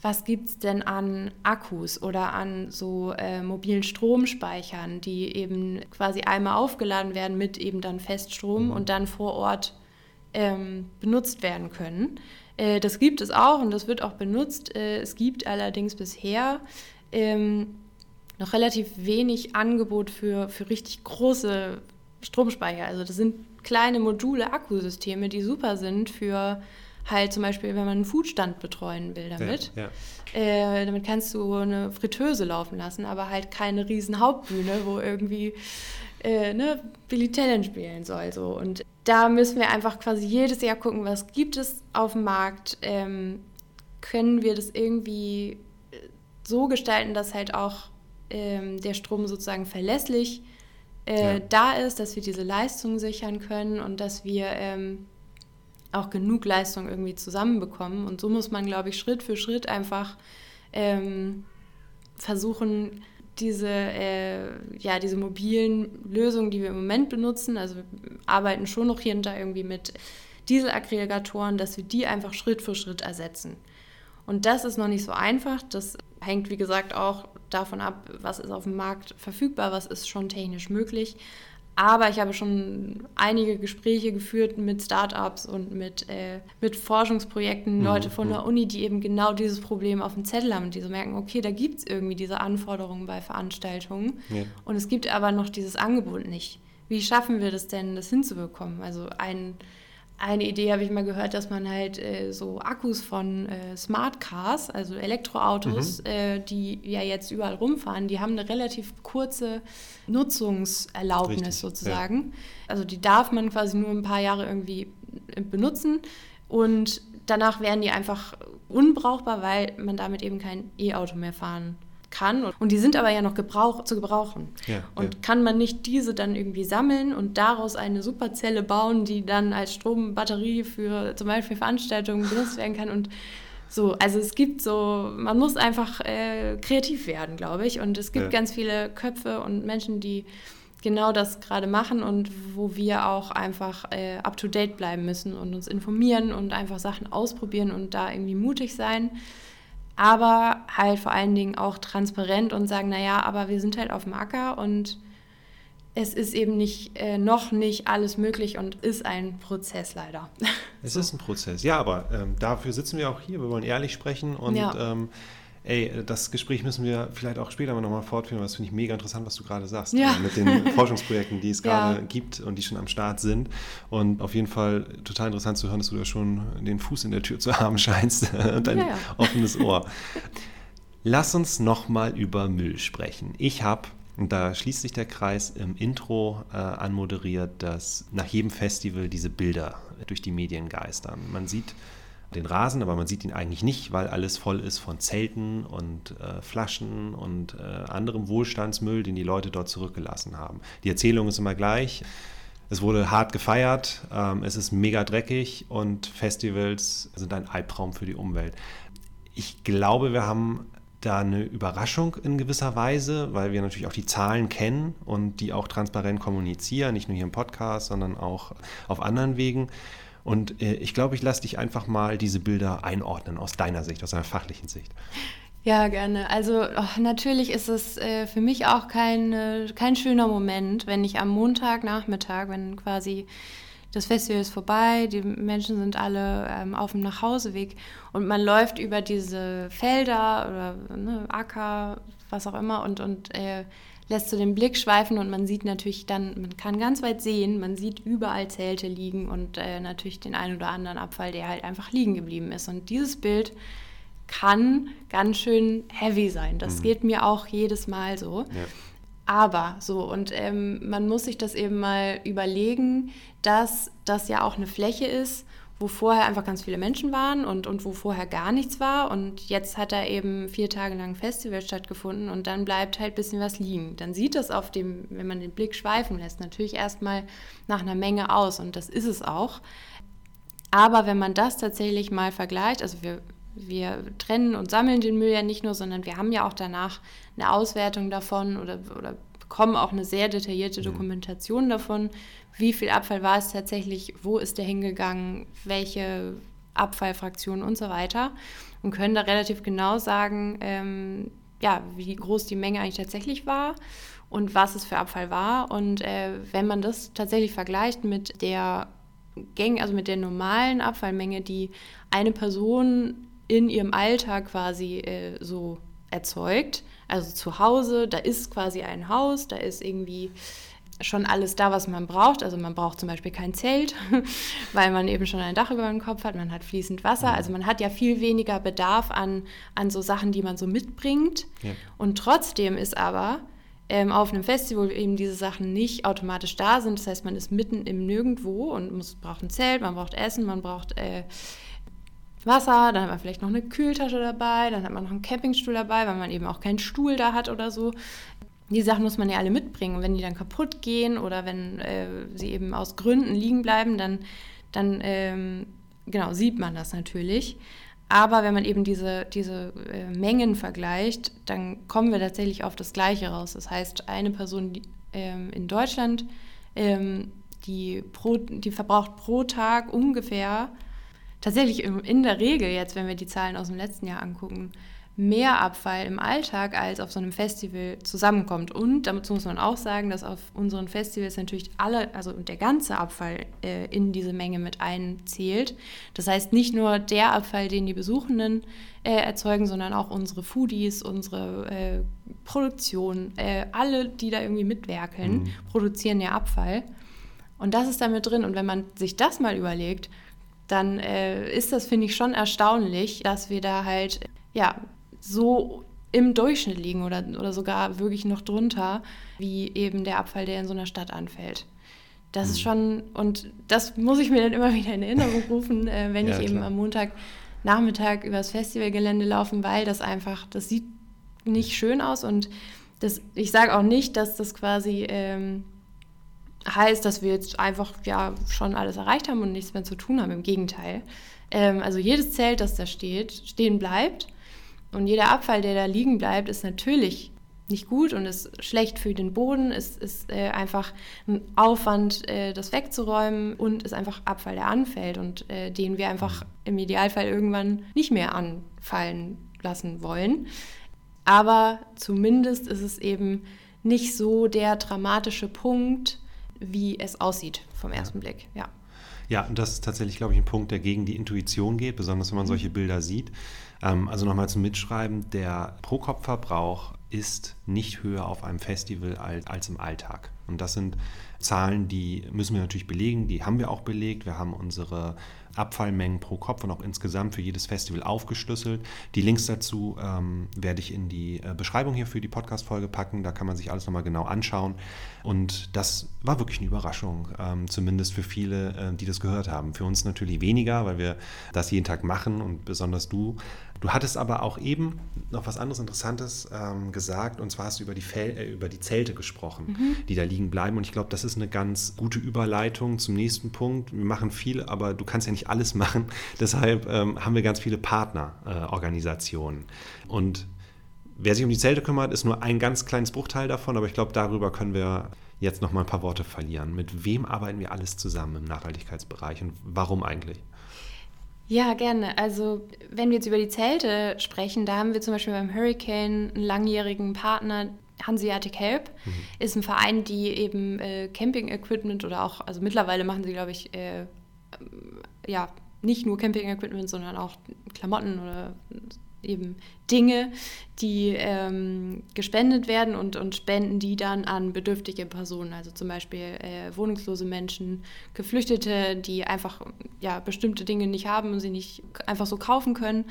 Speaker 2: was gibt es denn an Akkus oder an so äh, mobilen Stromspeichern, die eben quasi einmal aufgeladen werden mit eben dann Feststrom mhm. und dann vor Ort ähm, benutzt werden können. Äh, das gibt es auch und das wird auch benutzt. Äh, es gibt allerdings bisher ähm, noch relativ wenig Angebot für, für richtig große Stromspeicher. Also das sind kleine Module, Akkusysteme, die super sind für halt zum Beispiel, wenn man einen Foodstand betreuen will damit. Ja, ja. Äh, damit kannst du eine Fritteuse laufen lassen, aber halt keine riesen Hauptbühne, wo irgendwie äh, ne, Billy Talent spielen soll. So. Und da müssen wir einfach quasi jedes Jahr gucken, was gibt es auf dem Markt. Ähm, können wir das irgendwie so gestalten, dass halt auch ähm, der Strom sozusagen verlässlich äh, ja. da ist, dass wir diese Leistung sichern können und dass wir ähm, auch genug Leistung irgendwie zusammenbekommen. Und so muss man, glaube ich, Schritt für Schritt einfach ähm, versuchen, diese, äh, ja, diese mobilen Lösungen, die wir im Moment benutzen, also wir arbeiten schon noch hier und da irgendwie mit Dieselaggregatoren, dass wir die einfach Schritt für Schritt ersetzen. Und das ist noch nicht so einfach. Das hängt, wie gesagt, auch davon ab, was ist auf dem Markt verfügbar, was ist schon technisch möglich. Aber ich habe schon einige Gespräche geführt mit Startups und mit, äh, mit Forschungsprojekten, mhm. Leute von der mhm. Uni, die eben genau dieses Problem auf dem Zettel haben und die so merken, okay, da gibt es irgendwie diese Anforderungen bei Veranstaltungen ja. und es gibt aber noch dieses Angebot nicht. Wie schaffen wir das denn, das hinzubekommen? Also ein eine Idee habe ich mal gehört, dass man halt äh, so Akkus von äh, Smart Cars, also Elektroautos, mhm. äh, die ja jetzt überall rumfahren, die haben eine relativ kurze Nutzungserlaubnis Richtig, sozusagen. Ja. Also die darf man quasi nur ein paar Jahre irgendwie äh, benutzen und danach werden die einfach unbrauchbar, weil man damit eben kein E-Auto mehr fahren kann kann. Und die sind aber ja noch gebrauch, zu gebrauchen. Ja, und ja. kann man nicht diese dann irgendwie sammeln und daraus eine Superzelle bauen, die dann als Strombatterie für zum Beispiel Veranstaltungen benutzt werden kann und so, also es gibt so, man muss einfach äh, kreativ werden, glaube ich. Und es gibt ja. ganz viele Köpfe und Menschen, die genau das gerade machen und wo wir auch einfach äh, up-to-date bleiben müssen und uns informieren und einfach Sachen ausprobieren und da irgendwie mutig sein aber halt vor allen Dingen auch transparent und sagen, naja, aber wir sind halt auf dem Acker und es ist eben nicht, äh, noch nicht alles möglich und ist ein Prozess leider.
Speaker 1: Es ist ein Prozess, ja, aber ähm, dafür sitzen wir auch hier. Wir wollen ehrlich sprechen und ja. ähm, ey, das Gespräch müssen wir vielleicht auch später nochmal fortführen, weil das finde ich mega interessant, was du gerade sagst. Ja. Äh, mit den [laughs] Forschungsprojekten, die es gerade ja. gibt und die schon am Start sind. Und auf jeden Fall total interessant zu hören, dass du da schon den Fuß in der Tür zu haben [laughs] scheinst und ein ja, offenes Ohr. Lass uns nochmal über Müll sprechen. Ich habe und da schließt sich der Kreis im Intro äh, anmoderiert, dass nach jedem Festival diese Bilder durch die Medien geistern. Man sieht den Rasen, aber man sieht ihn eigentlich nicht, weil alles voll ist von Zelten und äh, Flaschen und äh, anderem Wohlstandsmüll, den die Leute dort zurückgelassen haben. Die Erzählung ist immer gleich. Es wurde hart gefeiert, ähm, es ist mega dreckig und Festivals sind ein Albtraum für die Umwelt. Ich glaube, wir haben da eine Überraschung in gewisser Weise, weil wir natürlich auch die Zahlen kennen und die auch transparent kommunizieren, nicht nur hier im Podcast, sondern auch auf anderen Wegen. Und äh, ich glaube, ich lasse dich einfach mal diese Bilder einordnen aus deiner Sicht, aus deiner fachlichen Sicht.
Speaker 2: Ja, gerne. Also oh, natürlich ist es äh, für mich auch kein, äh, kein schöner Moment, wenn ich am Montagnachmittag, wenn quasi das Festival ist vorbei, die Menschen sind alle ähm, auf dem Nachhauseweg und man läuft über diese Felder oder ne, Acker, was auch immer und, und äh, lässt so den Blick schweifen und man sieht natürlich dann, man kann ganz weit sehen, man sieht überall Zelte liegen und äh, natürlich den einen oder anderen Abfall, der halt einfach liegen geblieben ist. Und dieses Bild kann ganz schön heavy sein. Das mhm. geht mir auch jedes Mal so. Ja. Aber so, und ähm, man muss sich das eben mal überlegen, dass das ja auch eine Fläche ist, wo vorher einfach ganz viele Menschen waren und, und wo vorher gar nichts war. Und jetzt hat da eben vier Tage lang ein Festival stattgefunden und dann bleibt halt ein bisschen was liegen. Dann sieht das auf dem, wenn man den Blick schweifen lässt, natürlich erstmal nach einer Menge aus und das ist es auch. Aber wenn man das tatsächlich mal vergleicht, also wir, wir trennen und sammeln den Müll ja nicht nur, sondern wir haben ja auch danach eine Auswertung davon oder, oder bekommen auch eine sehr detaillierte
Speaker 1: Mhm.
Speaker 2: Dokumentation davon, wie viel Abfall war es tatsächlich, wo ist der hingegangen, welche Abfallfraktionen und so weiter und können da relativ genau sagen, ähm, ja, wie groß die Menge eigentlich tatsächlich war und was es für Abfall war. Und äh, wenn man das tatsächlich vergleicht mit der Gang, also mit der normalen Abfallmenge, die eine Person in ihrem Alltag quasi äh, so erzeugt, also zu Hause, da ist quasi ein Haus, da ist irgendwie schon alles da, was man braucht. Also man braucht zum Beispiel kein Zelt, [laughs] weil man eben schon ein Dach über dem Kopf hat, man hat fließend Wasser. Also man hat ja viel weniger Bedarf an, an so Sachen, die man so mitbringt.
Speaker 1: Ja.
Speaker 2: Und trotzdem ist aber ähm, auf einem Festival eben diese Sachen nicht automatisch da sind. Das heißt, man ist mitten im Nirgendwo und muss, braucht ein Zelt, man braucht Essen, man braucht äh, Wasser, dann hat man vielleicht noch eine Kühltasche dabei, dann hat man noch einen Campingstuhl dabei, weil man eben auch keinen Stuhl da hat oder so. Die Sachen muss man ja alle mitbringen. Und wenn die dann kaputt gehen oder wenn äh, sie eben aus Gründen liegen bleiben, dann, dann ähm, genau, sieht man das natürlich. Aber wenn man eben diese, diese äh, Mengen vergleicht, dann kommen wir tatsächlich auf das Gleiche raus. Das heißt, eine Person die, ähm, in Deutschland, ähm, die, pro, die verbraucht pro Tag ungefähr, tatsächlich in, der Regel jetzt, wenn wir die Zahlen aus dem letzten Jahr angucken, mehr Abfall im Alltag als auf so einem Festival zusammenkommt. Und dazu muss man auch sagen, dass auf unseren Festivals natürlich alle, also der ganze Abfall äh, in diese Menge mit einzählt. Das heißt nicht nur der Abfall, den die Besuchenden äh, erzeugen, sondern auch unsere Foodies, unsere äh, Produktion, äh, alle, die da irgendwie mitwerkeln,
Speaker 1: Mhm.
Speaker 2: produzieren ja Abfall. Und das ist da mit drin. Und wenn man sich das mal überlegt, dann äh, ist das, finde ich, schon erstaunlich, dass wir da halt, ja, so im Durchschnitt liegen oder, oder sogar wirklich noch drunter, wie eben der Abfall, der in so einer Stadt anfällt. Das ist schon, und das muss ich mir dann immer [laughs] wieder in Erinnerung rufen, äh, wenn
Speaker 1: Ja,
Speaker 2: ich eben
Speaker 1: klar.
Speaker 2: am Montagnachmittag übers Festivalgelände laufen, weil das einfach, das sieht nicht schön aus und das, ich sage auch nicht, dass das quasi ähm, heißt, dass wir jetzt einfach ja schon alles erreicht haben und nichts mehr zu tun haben. Im Gegenteil. Ähm, also jedes Zelt, das da steht, stehen bleibt und jeder Abfall, der da liegen bleibt, ist natürlich nicht gut und ist schlecht für den Boden, ist, ist äh, einfach ein Aufwand, äh, das wegzuräumen und ist einfach Abfall, der anfällt und äh, den wir einfach im Idealfall irgendwann nicht mehr anfallen lassen wollen. Aber zumindest ist es eben nicht so der dramatische Punkt, wie es aussieht vom ersten Blick. Ja.
Speaker 1: Ja, und das ist tatsächlich, glaube ich, ein Punkt, der gegen die Intuition geht, besonders wenn man solche Bilder sieht. Ähm, also nochmal zum Mitschreiben, der Pro-Kopf-Verbrauch ist nicht höher auf einem Festival als, als im Alltag. Und das sind Zahlen, die müssen wir natürlich belegen, die haben wir auch belegt. Wir haben unsere Abfallmengen pro Kopf und auch insgesamt für jedes Festival aufgeschlüsselt. Die Links dazu ähm, werde ich in die äh, Beschreibung hier für die Podcast-Folge packen. Da kann man sich alles nochmal genau anschauen. Und das war wirklich eine Überraschung, ähm, zumindest für viele, äh, die das gehört haben. Für uns natürlich weniger, weil wir das jeden Tag machen und besonders du. Du hattest aber auch eben noch was anderes Interessantes ähm, gesagt und zwar hast du über die, Fel äh, über die Zelte gesprochen, die da liegen bleiben. Und ich glaube, das ist eine ganz gute Überleitung zum nächsten Punkt. Wir machen viel, aber du kannst ja nicht alles machen. [laughs] Deshalb ähm, haben wir ganz viele Partnerorganisationen. und wer sich um die Zelte kümmert, ist nur ein ganz kleines Bruchteil davon, aber ich glaube, darüber können wir jetzt noch mal ein paar Worte verlieren. Mit wem arbeiten wir alles zusammen im Nachhaltigkeitsbereich und warum eigentlich?
Speaker 2: Ja, gerne. Also, wenn wir jetzt über die Zelte sprechen, da haben wir zum Beispiel beim Hurricane einen langjährigen Partner, Hanseatic Help, ist ein Verein, die eben äh, Camping-Equipment oder auch, also mittlerweile machen sie, glaube ich, äh, ja, nicht nur Camping-Equipment, sondern auch Klamotten oder eben Dinge, die ähm, gespendet werden und, und spenden die dann an bedürftige Personen, also zum Beispiel äh, wohnungslose Menschen, Geflüchtete, die einfach ja, bestimmte Dinge nicht haben und sie nicht einfach so kaufen können.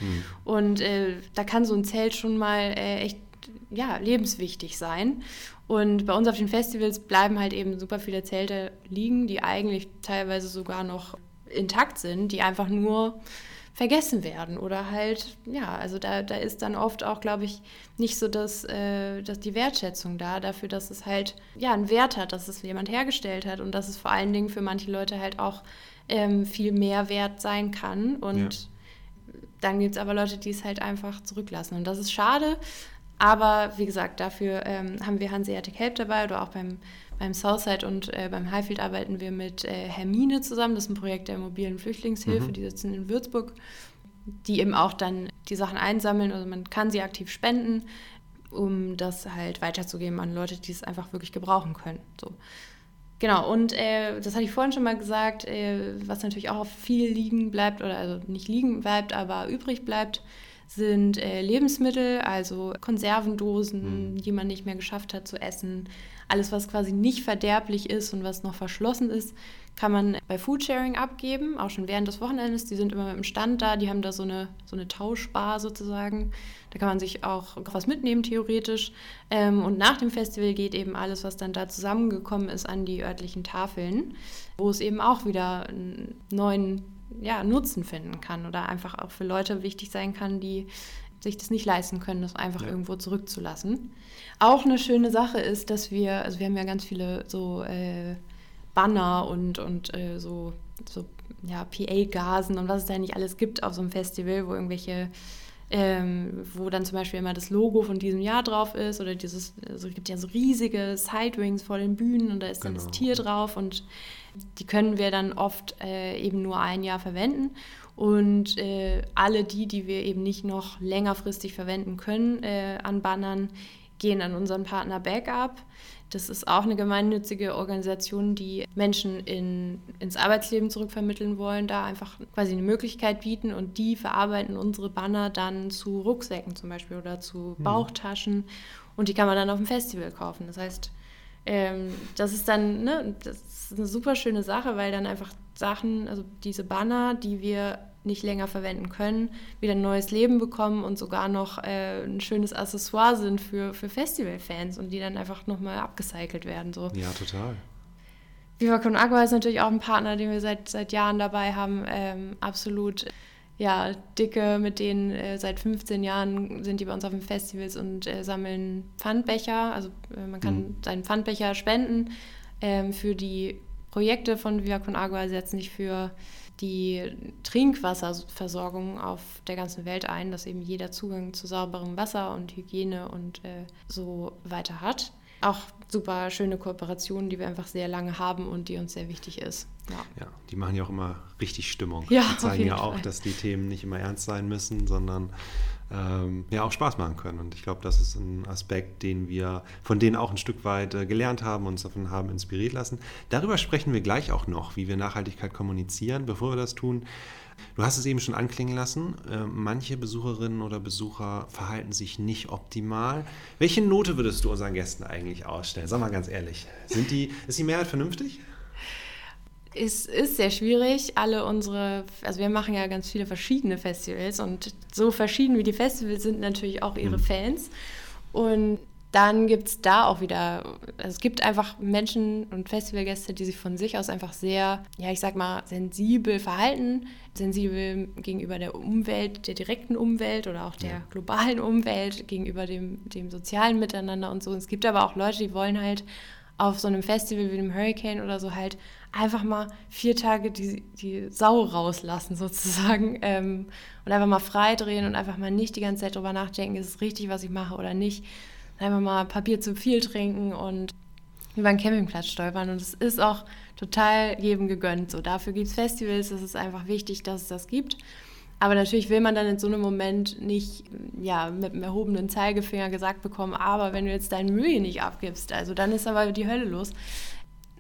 Speaker 2: Und äh, da kann so ein Zelt schon mal äh, echt ja, lebenswichtig sein. Und bei uns auf den Festivals bleiben halt eben super viele Zelte liegen, die eigentlich teilweise sogar noch intakt sind, die einfach nur vergessen werden oder halt, ja, also da, da ist dann oft auch, glaube ich, nicht so dass, äh, dass die Wertschätzung da dafür, dass es halt, ja, einen Wert hat, dass es jemand hergestellt hat und dass es vor allen Dingen für manche Leute halt auch ähm, viel mehr wert sein kann und
Speaker 1: Ja.
Speaker 2: dann gibt es aber Leute, die es halt einfach zurücklassen und das ist schade, Aber wie gesagt, dafür ähm, haben wir Hanseatic Help dabei oder auch beim, beim Southside und äh, beim Highfield arbeiten wir mit äh, Hermine zusammen. Das ist ein Projekt der mobilen Flüchtlingshilfe, mhm. die sitzen in Würzburg, die eben auch dann die Sachen einsammeln. Also man kann sie aktiv spenden, um das halt weiterzugeben an Leute, die es einfach wirklich gebrauchen können. So. Genau, und äh, das hatte ich vorhin schon mal gesagt, äh, was natürlich auch viel liegen bleibt, oder also nicht liegen bleibt, aber übrig bleibt, sind äh, Lebensmittel, also Konservendosen, mhm. die man nicht mehr geschafft hat zu essen. Alles, was quasi nicht verderblich ist und was noch verschlossen ist, kann man bei Foodsharing abgeben, auch schon während des Wochenendes. Die sind immer mit dem Stand da, die haben da so eine, so eine Tauschbar sozusagen. Da kann man sich auch was mitnehmen, theoretisch. Ähm, und nach dem Festival geht eben alles, was dann da zusammengekommen ist, an die örtlichen Tafeln, wo es eben auch wieder einen neuen ja, Nutzen finden kann oder einfach auch für Leute wichtig sein kann, die sich das nicht leisten können, das einfach ja. irgendwo zurückzulassen. Auch eine schöne Sache ist, dass wir, also wir haben ja ganz viele so äh, Banner und, und äh, so, so ja, PA-Gasen und was es da nicht alles gibt auf so einem Festival, wo irgendwelche, ähm, wo dann zum Beispiel immer das Logo von diesem Jahr drauf ist oder dieses, also es gibt ja so riesige Sidewings vor den Bühnen und da ist dann genau. das Tier drauf und die können wir dann oft äh, eben nur ein Jahr verwenden. Und äh, alle die, die wir eben nicht noch längerfristig verwenden können äh, an Bannern, gehen an unseren Partner Backup. Das ist auch eine gemeinnützige Organisation, die Menschen in, ins Arbeitsleben zurückvermitteln wollen, da einfach quasi eine Möglichkeit bieten und die verarbeiten unsere Banner dann zu Rucksäcken zum Beispiel oder zu mhm. Bauchtaschen und die kann man dann auf dem Festival kaufen. Das heißt, ähm, das ist dann, ne, das ist eine super schöne Sache, weil dann einfach Sachen, also diese Banner, die wir nicht länger verwenden können, wieder ein neues Leben bekommen und sogar noch äh, ein schönes Accessoire sind für, für Festivalfans und die dann einfach nochmal abgecycelt werden. So.
Speaker 1: Ja, total.
Speaker 2: Viva Con Agua ist natürlich auch ein Partner, den wir seit, seit Jahren dabei haben. Ähm, absolut ja, Dicke, mit denen äh, seit 15 Jahren sind die bei uns auf den Festivals und äh, sammeln Pfandbecher. Also äh, man kann mhm. seinen Pfandbecher spenden ähm, für die Projekte von Viva Con Agua, setzen sich für die Trinkwasserversorgung auf der ganzen Welt ein, dass eben jeder Zugang zu sauberem Wasser und Hygiene und äh, so weiter hat. Auch super schöne Kooperationen, die wir einfach sehr lange haben und die uns sehr wichtig ist.
Speaker 1: Ja, ja die machen ja auch immer richtig Stimmung. Ja, die zeigen ja auch, Fall. dass die Themen nicht immer ernst sein müssen, sondern ähm, ja auch Spaß machen können. Und ich glaube, das ist ein Aspekt, den wir von denen auch ein Stück weit äh, gelernt haben, uns davon haben inspiriert lassen. Darüber sprechen wir gleich auch noch, wie wir Nachhaltigkeit kommunizieren. Bevor wir das tun, Du hast es eben schon anklingen lassen. Äh, manche Besucherinnen oder Besucher verhalten sich nicht optimal. Welche Note würdest du unseren Gästen eigentlich ausstellen? Sag mal ganz ehrlich. Sind die, ist die Mehrheit vernünftig?
Speaker 2: Es ist sehr schwierig. Alle unsere, also wir machen ja ganz viele verschiedene Festivals und so verschieden wie die Festivals sind natürlich auch ihre mhm. Fans. Und dann gibt es da auch wieder, also es gibt einfach Menschen und Festivalgäste, die sich von sich aus einfach sehr, ja, ich sag mal, sensibel verhalten. Sensibel gegenüber der Umwelt, der direkten Umwelt oder auch der ja. globalen Umwelt, gegenüber dem, dem sozialen Miteinander und so. Es gibt aber auch Leute, die wollen halt auf so einem Festival wie dem Hurricane oder so halt einfach mal vier Tage die, die Sau rauslassen sozusagen [laughs] ähm, und einfach mal frei drehen und einfach mal nicht die ganze Zeit drüber nachdenken, ist es richtig, was ich mache oder nicht. Einfach mal Papier zu viel trinken und über einen Campingplatz stolpern und es ist auch total jedem gegönnt. So, dafür gibt es Festivals, es ist einfach wichtig, dass es das gibt. Aber natürlich will man dann in so einem Moment nicht ja, mit einem erhobenen Zeigefinger gesagt bekommen, aber wenn du jetzt deinen Müll nicht abgibst, also dann ist aber die Hölle los.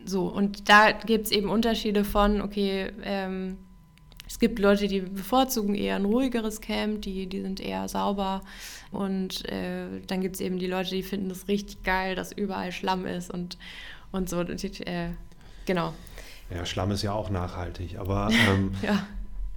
Speaker 2: So, und da gibt es eben Unterschiede von, okay, ähm, es gibt Leute, die bevorzugen eher ein ruhigeres Camp, die, die sind eher sauber. Und äh, dann gibt es eben die Leute, die finden es richtig geil, dass überall Schlamm ist und, und so. Und, äh, genau.
Speaker 1: Ja, Schlamm ist ja auch nachhaltig, aber [laughs] ähm, ja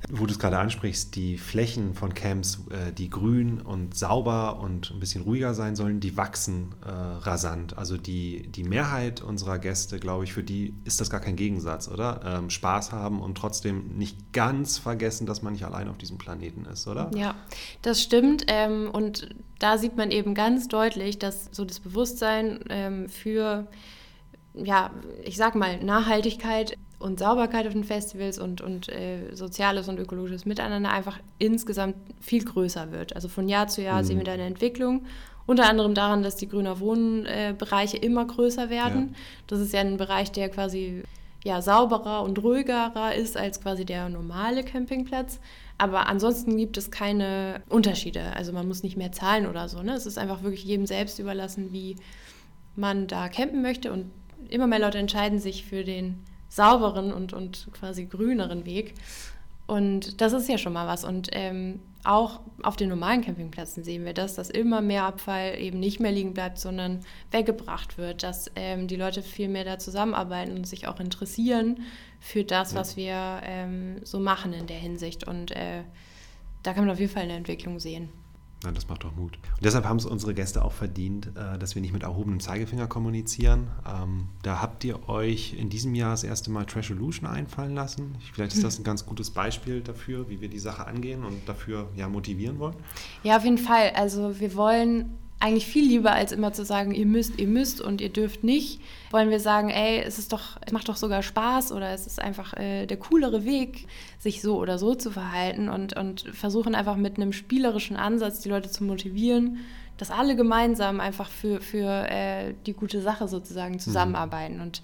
Speaker 1: wo du es gerade ansprichst, die Flächen von Camps, äh, die grün und sauber und ein bisschen ruhiger sein sollen, die wachsen äh, rasant. Also die, die Mehrheit unserer Gäste, glaube ich, für die ist das gar kein Gegensatz, oder? Ähm, Spaß haben und trotzdem nicht ganz vergessen, dass man nicht allein auf diesem Planeten ist, oder?
Speaker 2: Ja, das stimmt. Ähm, und da sieht man eben ganz deutlich, dass so das Bewusstsein ähm, für ja, ich sag mal, Nachhaltigkeit und Sauberkeit auf den Festivals und, und äh, soziales und ökologisches Miteinander einfach insgesamt viel größer wird. Also von Jahr zu Jahr mhm. sehen wir da eine Entwicklung unter anderem daran, dass die grüner Wohnbereiche immer größer werden. Ja. Das ist ja ein Bereich, der quasi ja, sauberer und ruhigerer ist als quasi der normale Campingplatz. Aber ansonsten gibt es keine Unterschiede. Also man muss nicht mehr zahlen oder so. Ne? Es ist einfach wirklich jedem selbst überlassen, wie man da campen möchte. Und immer mehr Leute entscheiden sich für den sauberen und, und quasi grüneren Weg. Und das ist ja schon mal was. Und ähm, auch auf den normalen Campingplätzen sehen wir das, dass immer mehr Abfall eben nicht mehr liegen bleibt, sondern weggebracht wird, dass ähm, die Leute viel mehr da zusammenarbeiten und sich auch interessieren für das, was wir ähm, so machen in der Hinsicht. Und äh, da kann man auf jeden Fall eine Entwicklung sehen.
Speaker 1: Ja, das macht doch Mut. Und deshalb haben es unsere Gäste auch verdient, äh, dass wir nicht mit erhobenem Zeigefinger kommunizieren. Ähm, da habt ihr euch in diesem Jahr das erste Mal Trash Illusion einfallen lassen. Vielleicht ist das ein ganz gutes Beispiel dafür, wie wir die Sache angehen und dafür ja motivieren wollen.
Speaker 2: Ja, auf jeden Fall. Also wir wollen eigentlich viel lieber, als immer zu sagen, ihr müsst, ihr müsst und ihr dürft nicht, wollen wir sagen, ey, es ist doch, es macht doch sogar Spaß oder es ist einfach äh, der coolere Weg, sich so oder so zu verhalten und, und versuchen einfach mit einem spielerischen Ansatz die Leute zu motivieren, dass alle gemeinsam einfach für, für äh, die gute Sache sozusagen zusammenarbeiten. Mhm. Und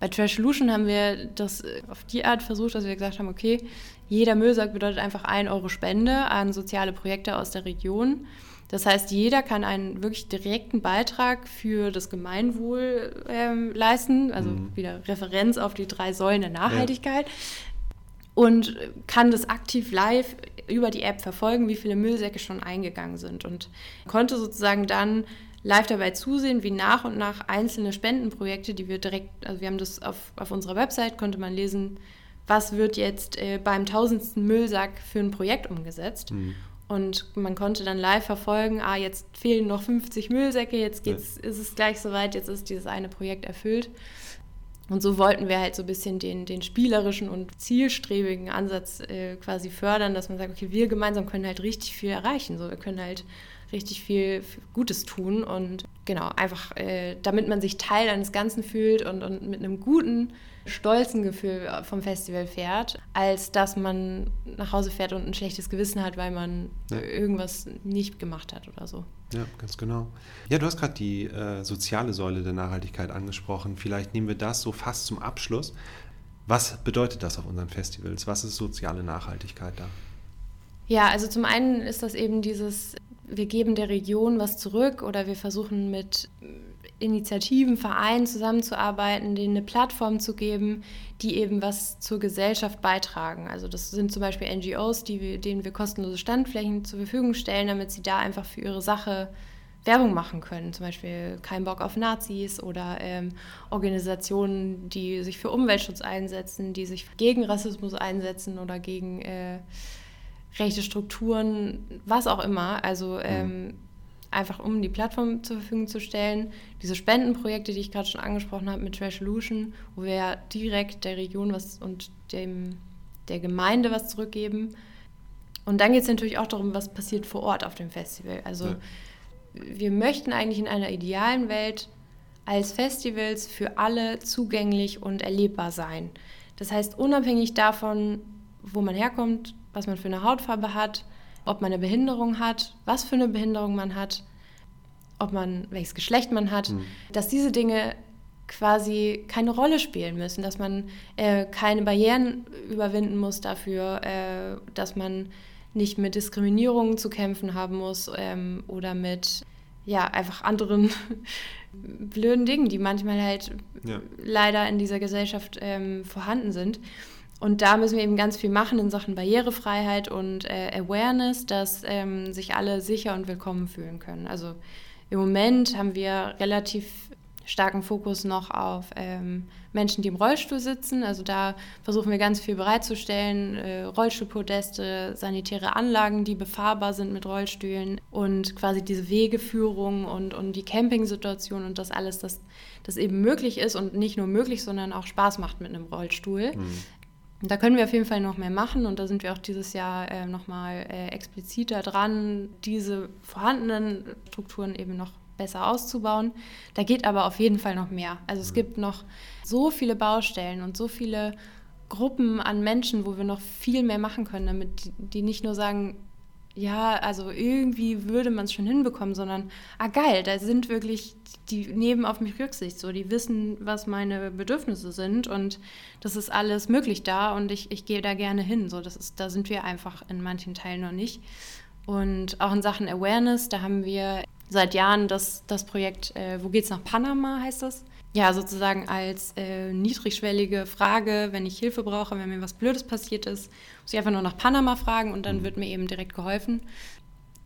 Speaker 2: bei Trash Solution haben wir das äh, auf die Art versucht, dass wir gesagt haben, okay, jeder Müllsack bedeutet einfach 1 Euro Spende an soziale Projekte aus der Region. Das heißt, jeder kann einen wirklich direkten Beitrag für das Gemeinwohl ähm, leisten, also mhm. wieder Referenz auf die drei Säulen der Nachhaltigkeit. Ja. Und kann das aktiv live über die App verfolgen, wie viele Müllsäcke schon eingegangen sind. Und konnte sozusagen dann live dabei zusehen, wie nach und nach einzelne Spendenprojekte, die wir direkt, also wir haben das auf, auf unserer Website, konnte man lesen, was wird jetzt äh, beim tausendsten Müllsack für ein Projekt umgesetzt. Mhm. Und man konnte dann live verfolgen, ah, jetzt fehlen noch 50 Müllsäcke, jetzt geht's, ja. ist es gleich soweit, jetzt ist dieses eine Projekt erfüllt. Und so wollten wir halt so ein bisschen den, den spielerischen und zielstrebigen Ansatz äh, quasi fördern, dass man sagt, okay, wir gemeinsam können halt richtig viel erreichen. So, wir können halt richtig viel Gutes tun und genau, einfach äh, damit man sich Teil eines Ganzen fühlt und, und mit einem guten, stolzen Gefühl vom Festival fährt, als dass man nach Hause fährt und ein schlechtes Gewissen hat, weil man ja. irgendwas nicht gemacht hat oder so.
Speaker 1: Ja, ganz genau. Ja, du hast gerade die äh, soziale Säule der Nachhaltigkeit angesprochen. Vielleicht nehmen wir das so fast zum Abschluss. Was bedeutet das auf unseren Festivals? Was ist soziale Nachhaltigkeit da?
Speaker 2: Ja, also zum einen ist das eben dieses wir geben der Region was zurück oder wir versuchen mit Initiativen, Vereinen zusammenzuarbeiten, denen eine Plattform zu geben, die eben was zur Gesellschaft beitragen. Also das sind zum Beispiel NGOs, die wir, denen wir kostenlose Standflächen zur Verfügung stellen, damit sie da einfach für ihre Sache Werbung machen können. Zum Beispiel Kein Bock auf Nazis oder ähm, Organisationen, die sich für Umweltschutz einsetzen, die sich gegen Rassismus einsetzen oder gegen äh, rechte Strukturen, was auch immer. Also mhm. ähm, einfach um die Plattform zur Verfügung zu stellen. Diese Spendenprojekte, die ich gerade schon angesprochen habe mit Trash Solution, wo wir ja direkt der Region was und dem, der Gemeinde was zurückgeben. Und dann geht es natürlich auch darum, was passiert vor Ort auf dem Festival. Also ja. wir möchten eigentlich in einer idealen Welt als Festivals für alle zugänglich und erlebbar sein. Das heißt, unabhängig davon, wo man herkommt, was man für eine Hautfarbe hat, ob man eine Behinderung hat, was für eine Behinderung man hat, ob man welches Geschlecht man hat, mhm. dass diese Dinge quasi keine Rolle spielen müssen, dass man äh, keine Barrieren überwinden muss dafür, äh, dass man nicht mit Diskriminierung zu kämpfen haben muss ähm, oder mit ja einfach anderen [laughs] blöden Dingen, die manchmal halt ja. leider in dieser Gesellschaft ähm, vorhanden sind. Und da müssen wir eben ganz viel machen in Sachen Barrierefreiheit und äh, Awareness, dass ähm, sich alle sicher und willkommen fühlen können. Also im Moment haben wir relativ starken Fokus noch auf ähm, Menschen, die im Rollstuhl sitzen. Also da versuchen wir ganz viel bereitzustellen, äh, Rollstuhlpodeste, sanitäre Anlagen, die befahrbar sind mit Rollstühlen und quasi diese Wegeführung und, und die Campingsituation und das alles, dass das eben möglich ist und nicht nur möglich, sondern auch Spaß macht mit einem Rollstuhl. Mhm. Da können wir auf jeden Fall noch mehr machen und da sind wir auch dieses Jahr äh, nochmal äh, expliziter dran, diese vorhandenen Strukturen eben noch besser auszubauen. Da geht aber auf jeden Fall noch mehr. Also es mhm. gibt noch so viele Baustellen und so viele Gruppen an Menschen, wo wir noch viel mehr machen können, damit die nicht nur sagen, ja, also irgendwie würde man es schon hinbekommen, sondern, ah geil, da sind wirklich, die nehmen auf mich Rücksicht, so, die wissen, was meine Bedürfnisse sind und das ist alles möglich da und ich, ich gehe da gerne hin. So, das ist, da sind wir einfach in manchen Teilen noch nicht. Und auch in Sachen Awareness, da haben wir seit Jahren das, das Projekt äh, Wo geht's nach Panama, heißt das ja, sozusagen als äh, niedrigschwellige Frage, wenn ich Hilfe brauche, wenn mir was Blödes passiert ist, muss ich einfach nur nach Panama fragen und dann mhm. wird mir eben direkt geholfen.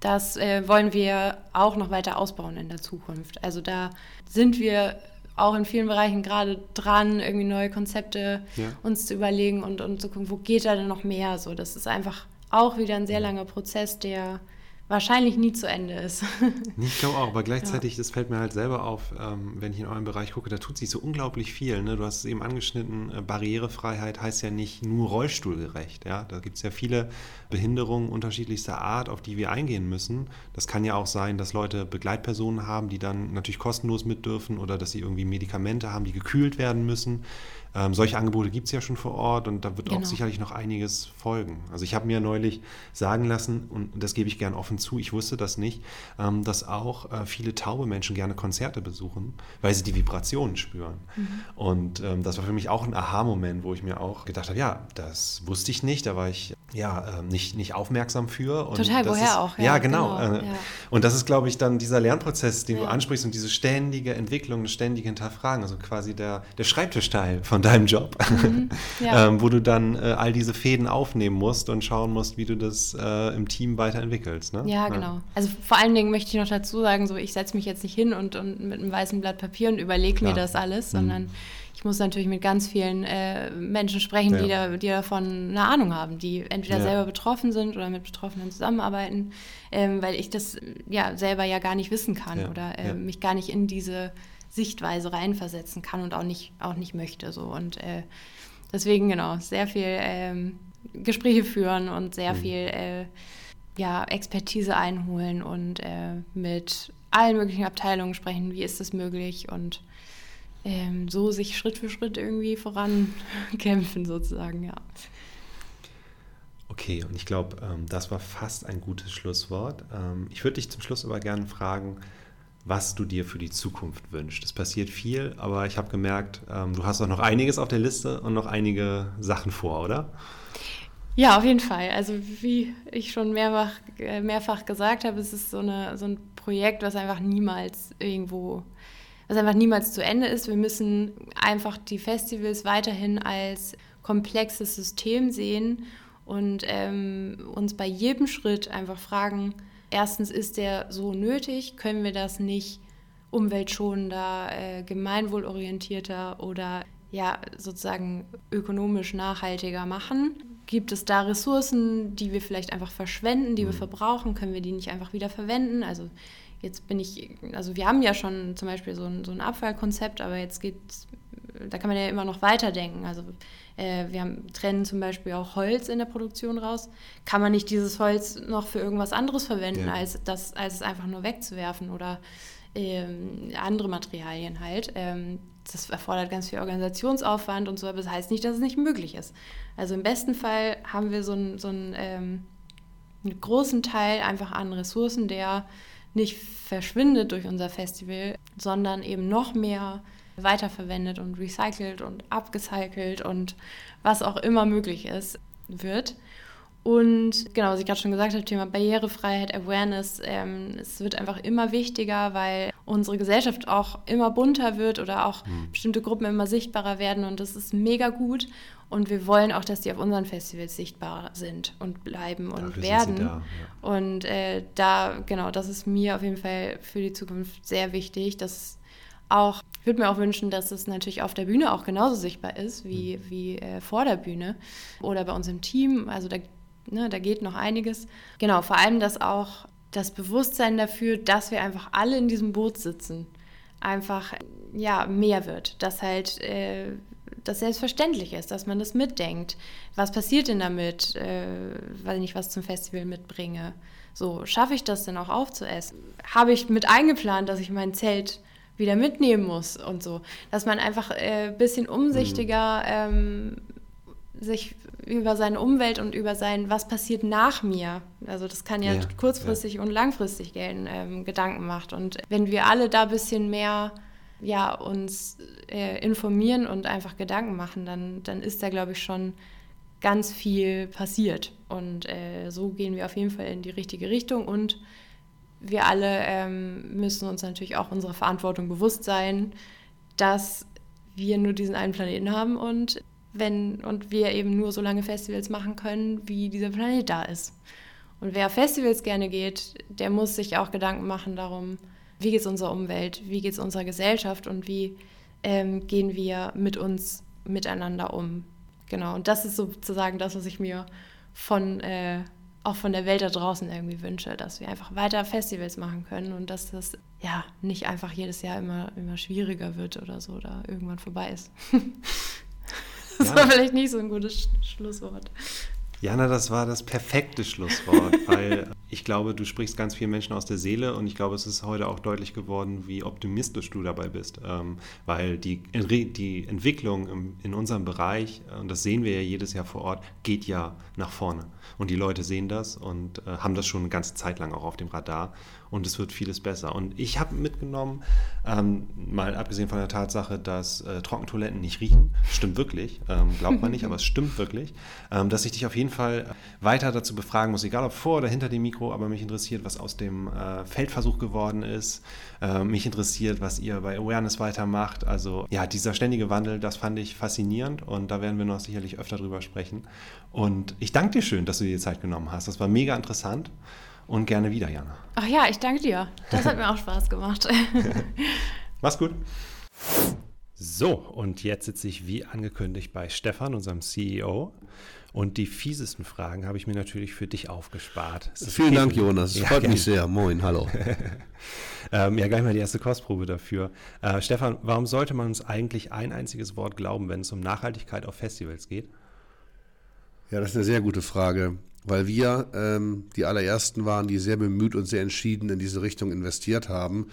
Speaker 2: Das äh, wollen wir auch noch weiter ausbauen in der Zukunft. Also da sind wir auch in vielen Bereichen gerade dran, irgendwie neue Konzepte ja. uns zu überlegen und, und zu gucken, wo geht da denn noch mehr? So, das ist einfach auch wieder ein sehr langer Prozess, der wahrscheinlich nie zu Ende ist. [laughs]
Speaker 1: ich glaube auch, aber gleichzeitig, ja. das fällt mir halt selber auf, ähm, wenn ich in eurem Bereich gucke, da tut sich so unglaublich viel. Ne? Du hast es eben angeschnitten, äh, Barrierefreiheit heißt ja nicht nur rollstuhlgerecht. Ja? Da gibt es ja viele Behinderungen unterschiedlichster Art, auf die wir eingehen müssen. Das kann ja auch sein, dass Leute Begleitpersonen haben, die dann natürlich kostenlos mit dürfen oder dass sie irgendwie Medikamente haben, die gekühlt werden müssen. Ähm, solche Angebote gibt es ja schon vor Ort und da wird genau. auch sicherlich noch einiges folgen. Also ich habe mir neulich sagen lassen, und das gebe ich gern offen zu, ich wusste das nicht, ähm, dass auch äh, viele taube Menschen gerne Konzerte besuchen, weil sie die Vibrationen spüren. Mhm. Und ähm, das war für mich auch ein Aha-Moment, wo ich mir auch gedacht habe, ja, das wusste ich nicht, da war ich ja, äh, nicht, nicht aufmerksam für.
Speaker 2: Und Total, woher
Speaker 1: ist,
Speaker 2: auch.
Speaker 1: Ja, ja genau. genau äh, ja. Und das ist, glaube ich, dann dieser Lernprozess, den ja. du ansprichst und diese ständige Entwicklung, das ständige Hinterfragen, also quasi der, der Schreibtischteil von deinem Job, mhm. [laughs] ähm, wo du dann äh, all diese Fäden aufnehmen musst und schauen musst, wie du das äh, im Team weiterentwickelst. Ne?
Speaker 2: Ja, genau. Also vor allen Dingen möchte ich noch dazu sagen, so ich setze mich jetzt nicht hin und, und mit einem weißen Blatt Papier und überlege mir das alles, mhm. sondern ich muss natürlich mit ganz vielen äh, Menschen sprechen, ja. die, da, die davon eine Ahnung haben, die entweder ja. selber betroffen sind oder mit Betroffenen zusammenarbeiten, ähm, weil ich das ja selber ja gar nicht wissen kann ja. oder äh, mich gar nicht in diese Sichtweise reinversetzen kann und auch nicht, auch nicht möchte. So. Und äh, deswegen, genau, sehr viel ähm, Gespräche führen und sehr mhm. viel äh, ja, Expertise einholen und äh, mit allen möglichen Abteilungen sprechen, wie ist das möglich und ähm, so sich Schritt für Schritt irgendwie vorankämpfen, sozusagen, ja.
Speaker 1: Okay, und ich glaube, ähm, das war fast ein gutes Schlusswort. Ähm, ich würde dich zum Schluss aber gerne fragen, was du dir für die Zukunft wünschst. Es passiert viel, aber ich habe gemerkt, ähm, du hast auch noch einiges auf der Liste und noch einige Sachen vor, oder?
Speaker 2: Ja, auf jeden Fall. Also wie ich schon mehrfach, äh, mehrfach gesagt habe, es ist so, eine, so ein Projekt, was einfach niemals irgendwo was einfach niemals zu Ende ist. Wir müssen einfach die Festivals weiterhin als komplexes System sehen und ähm, uns bei jedem Schritt einfach fragen, erstens, ist der so nötig? Können wir das nicht umweltschonender, äh, gemeinwohlorientierter oder ja, sozusagen ökonomisch nachhaltiger machen? Gibt es da Ressourcen, die wir vielleicht einfach verschwenden, die wir mhm. verbrauchen? Können wir die nicht einfach wieder verwenden? Also jetzt bin ich, also wir haben ja schon zum Beispiel so ein, so ein Abfallkonzept, aber jetzt geht da kann man ja immer noch weiterdenken. Also äh, wir haben, trennen zum Beispiel auch Holz in der Produktion raus. Kann man nicht dieses Holz noch für irgendwas anderes verwenden, ja. als, das, als es einfach nur wegzuwerfen oder ähm, andere Materialien halt. Ähm, das erfordert ganz viel Organisationsaufwand und so, aber das heißt nicht, dass es nicht möglich ist. Also im besten Fall haben wir so, ein, so ein, ähm, einen großen Teil einfach an Ressourcen, der nicht verschwindet durch unser Festival, sondern eben noch mehr weiterverwendet und recycelt und abgecycelt und was auch immer möglich ist, wird. Und genau, was ich gerade schon gesagt habe, Thema Barrierefreiheit, Awareness, ähm, es wird einfach immer wichtiger, weil unsere Gesellschaft auch immer bunter wird oder auch mhm. bestimmte Gruppen immer sichtbarer werden und das ist mega gut. Und wir wollen auch, dass die auf unseren Festivals sichtbar sind und bleiben und Dafür werden. Da, ja. Und äh, da, genau, das ist mir auf jeden Fall für die Zukunft sehr wichtig, dass auch, ich würde mir auch wünschen, dass es natürlich auf der Bühne auch genauso sichtbar ist wie, mhm. wie äh, vor der Bühne oder bei uns im Team. Also da, ne, da geht noch einiges. Genau, vor allem, dass auch das Bewusstsein dafür, dass wir einfach alle in diesem Boot sitzen, einfach ja mehr wird. Dass halt äh, das selbstverständlich ist, dass man das mitdenkt. Was passiert denn damit, äh, weil ich was zum Festival mitbringe? So, schaffe ich das denn auch aufzuessen? Habe ich mit eingeplant, dass ich mein Zelt wieder mitnehmen muss und so? Dass man einfach ein äh, bisschen umsichtiger ähm, sich über seine Umwelt und über sein, was passiert nach mir, Also das kann ja, ja kurzfristig ja. und langfristig gelten, ähm, Gedanken macht. Und wenn wir alle da ein bisschen mehr ja, uns äh, informieren und einfach Gedanken machen, dann, dann ist da, glaube ich, schon ganz viel passiert. Und äh, so gehen wir auf jeden Fall in die richtige Richtung. Und wir alle ähm, müssen uns natürlich auch unserer Verantwortung bewusst sein, dass wir nur diesen einen Planeten haben und wenn und wir eben nur so lange Festivals machen können, wie dieser Planet da ist. Und wer Festivals gerne geht, der muss sich auch Gedanken machen darum, wie geht es unserer Umwelt, wie geht es unserer Gesellschaft und wie ähm, gehen wir mit uns miteinander um. Genau, und das ist sozusagen das, was ich mir von, äh, auch von der Welt da draußen irgendwie wünsche, dass wir einfach weiter Festivals machen können und dass das ja nicht einfach jedes Jahr immer, immer schwieriger wird oder so oder irgendwann vorbei ist. [laughs] das ja. war vielleicht nicht so ein gutes Sch Schlusswort.
Speaker 1: Jana, das war das perfekte Schlusswort, [laughs] weil ich glaube, du sprichst ganz vielen Menschen aus der Seele und ich glaube, es ist heute auch deutlich geworden, wie optimistisch du dabei bist, ähm, weil die, die Entwicklung in unserem Bereich, und das sehen wir ja jedes Jahr vor Ort, geht ja nach vorne. Und die Leute sehen das und äh, haben das schon eine ganze Zeit lang auch auf dem Radar und es wird vieles besser. Und ich habe mitgenommen, ähm, mal abgesehen von der Tatsache, dass äh, Trockentoiletten nicht riechen, stimmt wirklich, ähm, glaubt man nicht, [laughs] aber es stimmt wirklich, ähm, dass ich dich auf jeden Fall weiter dazu befragen muss, egal ob vor oder hinter dem Mikro, aber mich interessiert, was aus dem äh, Feldversuch geworden ist. Äh, mich interessiert, was ihr bei Awareness weitermacht. Also ja, dieser ständige Wandel, das fand ich faszinierend und da werden wir noch sicherlich öfter drüber sprechen. Und ich danke dir schön, dass du dir die Zeit genommen hast. Das war mega interessant und gerne wieder, Jana.
Speaker 2: Ach ja, ich danke dir. Das hat mir auch Spaß gemacht. [laughs]
Speaker 1: Mach's gut. So, und jetzt sitze ich wie angekündigt bei Stefan, unserem CEO. Und die fiesesten Fragen habe ich mir natürlich für dich aufgespart.
Speaker 3: Vielen Dank, Jonas. Ja, freut gerne. mich sehr. Moin, hallo. [laughs]
Speaker 1: ähm, ja, gleich mal die erste Kostprobe dafür. Äh, Stefan, warum sollte man uns eigentlich ein einziges Wort glauben, wenn es um Nachhaltigkeit auf Festivals geht?
Speaker 3: Ja, das ist eine sehr gute Frage weil wir ähm, die allerersten waren, die sehr bemüht und sehr entschieden in diese Richtung investiert haben,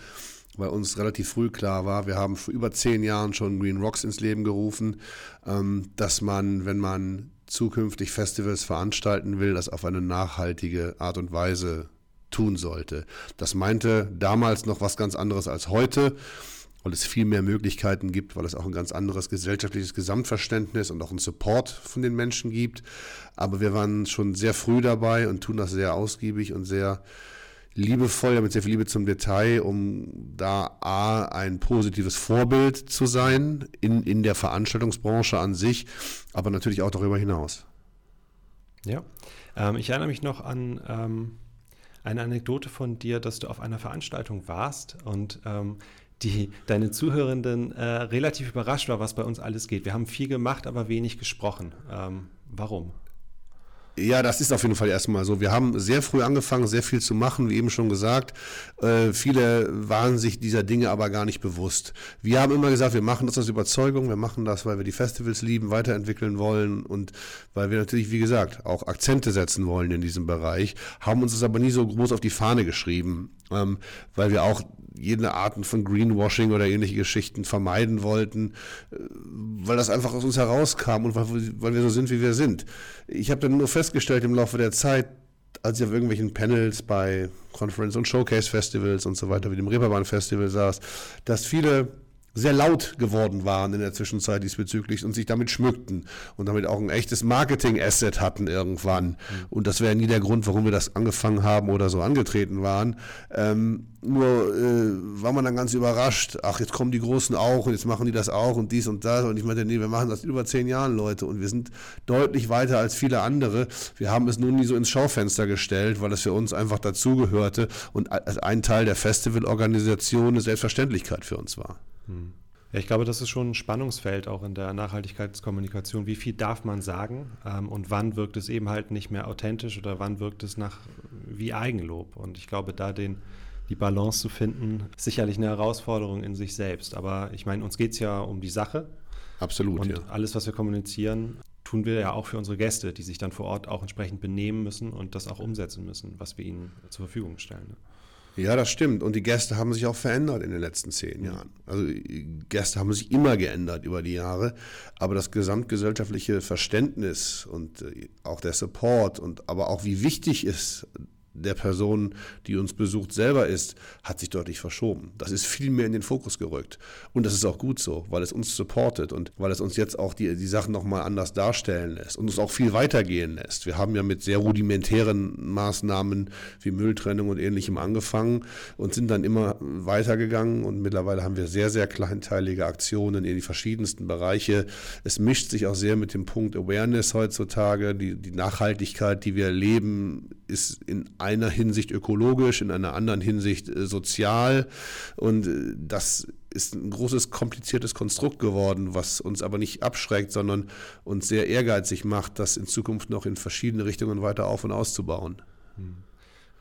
Speaker 3: weil uns relativ früh klar war, wir haben vor über zehn Jahren schon Green Rocks ins Leben gerufen, ähm, dass man, wenn man zukünftig Festivals veranstalten will, das auf eine nachhaltige Art und Weise tun sollte. Das meinte damals noch was ganz anderes als heute weil es viel mehr Möglichkeiten gibt, weil es auch ein ganz anderes gesellschaftliches Gesamtverständnis und auch einen Support von den Menschen gibt. Aber wir waren schon sehr früh dabei und tun das sehr ausgiebig und sehr liebevoll, mit sehr viel Liebe zum Detail, um da A, ein positives Vorbild zu sein in, in der Veranstaltungsbranche an sich, aber natürlich auch darüber hinaus.
Speaker 1: Ja, ähm, ich erinnere mich noch an ähm, eine Anekdote von dir, dass du auf einer Veranstaltung warst und ähm, die deine Zuhörenden äh, relativ überrascht war, was bei uns alles geht. Wir haben viel gemacht, aber wenig gesprochen. Ähm, warum?
Speaker 3: Ja, das ist auf jeden Fall erstmal so. Wir haben sehr früh angefangen, sehr viel zu machen, wie eben schon gesagt. Äh, viele waren sich dieser Dinge aber gar nicht bewusst. Wir haben immer gesagt, wir machen das aus Überzeugung, wir machen das, weil wir die Festivals lieben, weiterentwickeln wollen und weil wir natürlich, wie gesagt, auch Akzente setzen wollen in diesem Bereich, haben uns das aber nie so groß auf die Fahne geschrieben, ähm, weil wir auch jede Arten von Greenwashing oder ähnliche Geschichten vermeiden wollten, äh, weil das einfach aus uns herauskam und weil, weil wir so sind, wie wir sind. Ich habe dann nur festgestellt im Laufe der Zeit, als ich auf irgendwelchen Panels bei Conference- und Showcase-Festivals und so weiter, wie dem Reeperbahn-Festival saß, dass viele sehr laut geworden waren in der Zwischenzeit diesbezüglich und sich damit schmückten und damit auch ein echtes Marketing-Asset hatten irgendwann. Mhm. Und das wäre nie der Grund, warum wir das angefangen haben oder so angetreten waren. Ähm, nur äh, war man dann ganz überrascht, ach, jetzt kommen die Großen auch und jetzt machen die das auch und dies und das. Und ich meinte, nee, wir machen das über zehn Jahren, Leute, und wir sind deutlich weiter als viele andere. Wir haben es nun nie so ins Schaufenster gestellt, weil es für uns einfach dazugehörte und als ein Teil der Festivalorganisation eine Selbstverständlichkeit für uns war.
Speaker 1: Hm. Ja, ich glaube, das ist schon ein Spannungsfeld auch in der Nachhaltigkeitskommunikation. Wie viel darf man sagen ähm, und wann wirkt es eben halt nicht mehr authentisch oder wann wirkt es nach wie Eigenlob? Und ich glaube, da den, die Balance zu finden, ist sicherlich eine Herausforderung in sich selbst. Aber ich meine, uns geht es ja um die Sache.
Speaker 3: Absolut.
Speaker 1: Und
Speaker 3: ja.
Speaker 1: alles, was wir kommunizieren, tun wir ja auch für unsere Gäste, die sich dann vor Ort auch entsprechend benehmen müssen und das auch umsetzen müssen, was wir ihnen zur Verfügung stellen.
Speaker 3: Ja, das stimmt. Und die Gäste haben sich auch verändert in den letzten zehn Jahren. Also Gäste haben sich immer geändert über die Jahre, aber das gesamtgesellschaftliche Verständnis und äh, auch der Support und aber auch wie wichtig es der Person, die uns besucht, selber ist, hat sich deutlich verschoben. Das ist viel mehr in den Fokus gerückt. Und das ist auch gut so, weil es uns supportet und weil es uns jetzt auch die, die Sachen nochmal anders darstellen lässt und uns auch viel weitergehen lässt. Wir haben ja mit sehr rudimentären Maßnahmen wie Mülltrennung und ähnlichem angefangen und sind dann immer weitergegangen und mittlerweile haben wir sehr, sehr kleinteilige Aktionen in die verschiedensten Bereiche. Es mischt sich auch sehr mit dem Punkt Awareness heutzutage. Die, die Nachhaltigkeit, die wir erleben, ist in einer Hinsicht ökologisch, in einer anderen Hinsicht äh, sozial. Und äh, das ist ein großes, kompliziertes Konstrukt geworden, was uns aber nicht abschreckt, sondern uns sehr ehrgeizig macht, das in Zukunft noch in verschiedene Richtungen weiter auf- und auszubauen.
Speaker 1: Hm.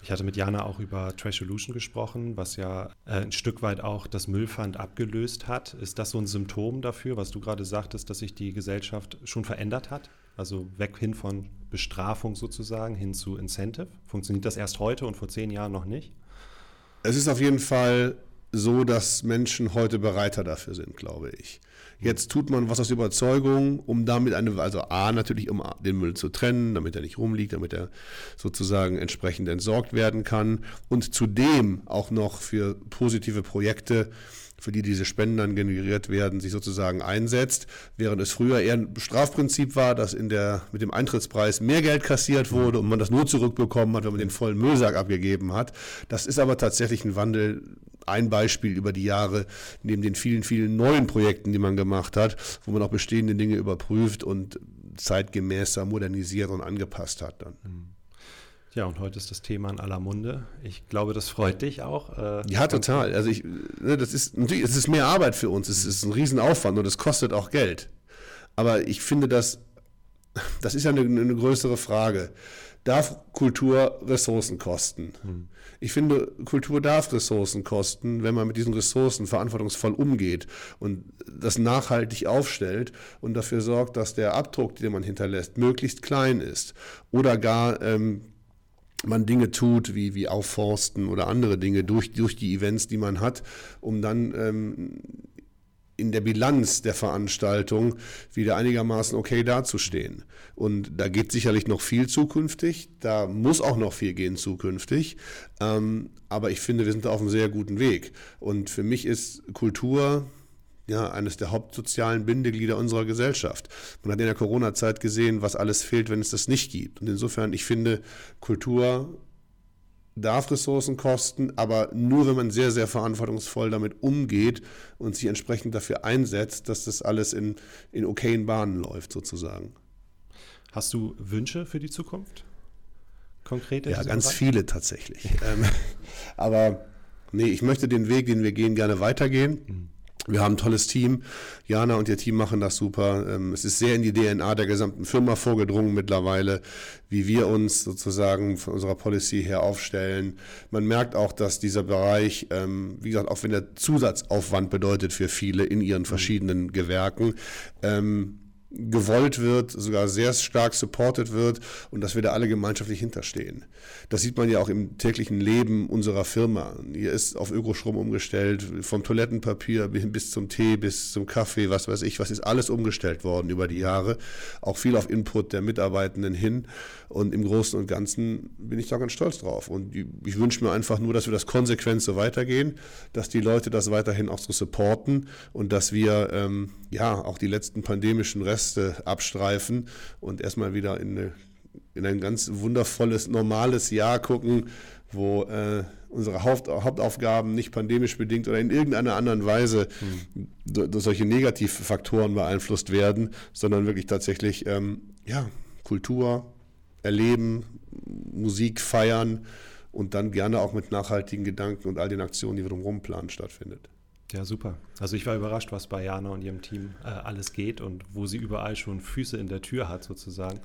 Speaker 1: Ich hatte mit Jana auch über Trash Solution gesprochen, was ja äh, ein Stück weit auch das Müllpfand abgelöst hat. Ist das so ein Symptom dafür, was du gerade sagtest, dass sich die Gesellschaft schon verändert hat? Also weg hin von Bestrafung sozusagen hin zu Incentive. Funktioniert das erst heute und vor zehn Jahren noch nicht?
Speaker 3: Es ist auf jeden Fall so, dass Menschen heute bereiter dafür sind, glaube ich. Jetzt tut man was aus Überzeugung, um damit eine, also A, natürlich, um den Müll zu trennen, damit er nicht rumliegt, damit er sozusagen entsprechend entsorgt werden kann und zudem auch noch für positive Projekte für die diese Spenden dann generiert werden, sich sozusagen einsetzt, während es früher eher ein Strafprinzip war, dass in der, mit dem Eintrittspreis mehr Geld kassiert wurde und man das nur zurückbekommen hat, wenn man den vollen Müllsack abgegeben hat. Das ist aber tatsächlich ein Wandel, ein Beispiel über die Jahre, neben den vielen, vielen neuen Projekten, die man gemacht hat, wo man auch bestehende Dinge überprüft und zeitgemäßer modernisiert und angepasst hat dann. Mhm.
Speaker 1: Ja, und heute ist das Thema in aller Munde. Ich glaube, das freut dich auch.
Speaker 3: Äh, ja, total. Also ich, ne, das ist natürlich, es ist mehr Arbeit für uns. Es ist ein Riesenaufwand und es kostet auch Geld. Aber ich finde, das, das ist ja eine, eine größere Frage. Darf Kultur Ressourcen kosten? Hm. Ich finde, Kultur darf Ressourcen kosten, wenn man mit diesen Ressourcen verantwortungsvoll umgeht und das nachhaltig aufstellt und dafür sorgt, dass der Abdruck, den man hinterlässt, möglichst klein ist oder gar ähm, man Dinge tut, wie, wie Aufforsten oder andere Dinge durch, durch die Events, die man hat, um dann ähm, in der Bilanz der Veranstaltung wieder einigermaßen okay dazustehen. Und da geht sicherlich noch viel zukünftig, da muss auch noch viel gehen zukünftig, ähm, aber ich finde, wir sind da auf einem sehr guten Weg. Und für mich ist Kultur ja, eines der hauptsozialen Bindeglieder unserer Gesellschaft. Man hat in der Corona-Zeit gesehen, was alles fehlt, wenn es das nicht gibt. Und insofern, ich finde, Kultur darf Ressourcen kosten, aber nur wenn man sehr, sehr verantwortungsvoll damit umgeht und sich entsprechend dafür einsetzt, dass das alles in, in okayen Bahnen läuft, sozusagen.
Speaker 1: Hast du Wünsche für die Zukunft? Konkrete?
Speaker 3: Ja, ganz Bereich? viele tatsächlich. [laughs] Ähm, aber nee, ich möchte den Weg, den wir gehen, gerne weitergehen. Mhm. Wir haben ein tolles Team. Jana und ihr Team machen das super. Ähm, es ist sehr in die DNA der gesamten Firma vorgedrungen mittlerweile, wie wir uns sozusagen von unserer Policy her aufstellen. Man merkt auch, dass dieser Bereich, ähm, wie gesagt, auch wenn der Zusatzaufwand bedeutet für viele in ihren verschiedenen Gewerken, ähm, gewollt wird, sogar sehr stark supported wird und dass wir da alle gemeinschaftlich hinterstehen. Das sieht man ja auch im täglichen Leben unserer Firma. Hier ist auf Ökostrom umgestellt, vom Toilettenpapier bis zum Tee, bis zum Kaffee, was weiß ich, was ist alles umgestellt worden über die Jahre. Auch viel auf Input der Mitarbeitenden hin. Und im Großen und Ganzen bin ich da ganz stolz drauf. Und ich wünsche mir einfach nur, dass wir das konsequent so weitergehen, dass die Leute das weiterhin auch so supporten und dass wir ähm, ja auch die letzten pandemischen Reste abstreifen und erstmal wieder in, eine, in ein ganz wundervolles, normales Jahr gucken, wo äh, unsere Haupt, Hauptaufgaben nicht pandemisch bedingt oder in irgendeiner anderen Weise mhm. durch solche Negativfaktoren beeinflusst werden, sondern wirklich tatsächlich ähm, ja, Kultur, erleben, Musik feiern und dann gerne auch mit nachhaltigen Gedanken und all den Aktionen, die wir drumherum planen, stattfindet.
Speaker 1: Ja, super. Also ich war überrascht, was bei Jana und ihrem Team äh, alles geht und wo sie überall schon Füße in der Tür hat sozusagen.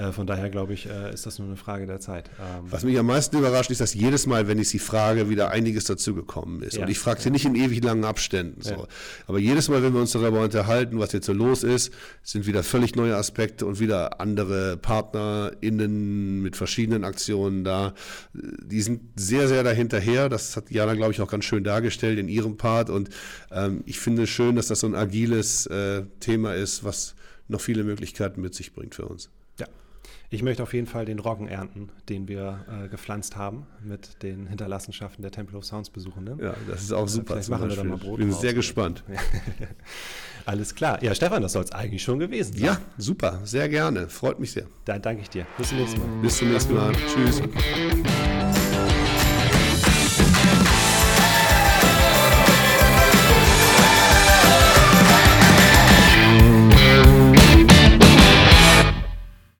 Speaker 1: Äh, von daher glaube ich, äh, ist das nur eine Frage der Zeit.
Speaker 3: Ähm, Was mich am meisten überrascht, ist, dass jedes Mal, wenn ich sie frage, wieder einiges dazugekommen ist. Ja. Und ich frage sie nicht in ewig langen Abständen. So. Ja. Aber jedes Mal, wenn wir uns darüber unterhalten, was jetzt so los ist, sind wieder völlig neue Aspekte und wieder andere PartnerInnen mit verschiedenen Aktionen da. Die sind sehr, sehr dahinterher. Das hat Jana, glaube ich, auch ganz schön dargestellt in ihrem Part. Und ähm, ich finde es schön, dass das so ein agiles äh, Thema ist, was noch viele Möglichkeiten mit sich bringt für uns.
Speaker 1: Ich möchte auf jeden Fall den Roggen ernten, den wir äh, gepflanzt haben mit den Hinterlassenschaften der Temple of Sounds Besuchenden.
Speaker 3: Ja, das ist auch super.
Speaker 1: Vielleicht machen wir da mal
Speaker 3: Brot. Ich bin sehr gespannt. [laughs]
Speaker 1: Alles klar. Ja, Stefan, das soll es eigentlich schon gewesen sein.
Speaker 3: Ja, super. Sehr gerne. Freut mich sehr.
Speaker 1: Dann danke ich dir. Bis zum nächsten Mal.
Speaker 3: Bis zum nächsten Mal. Tschüss.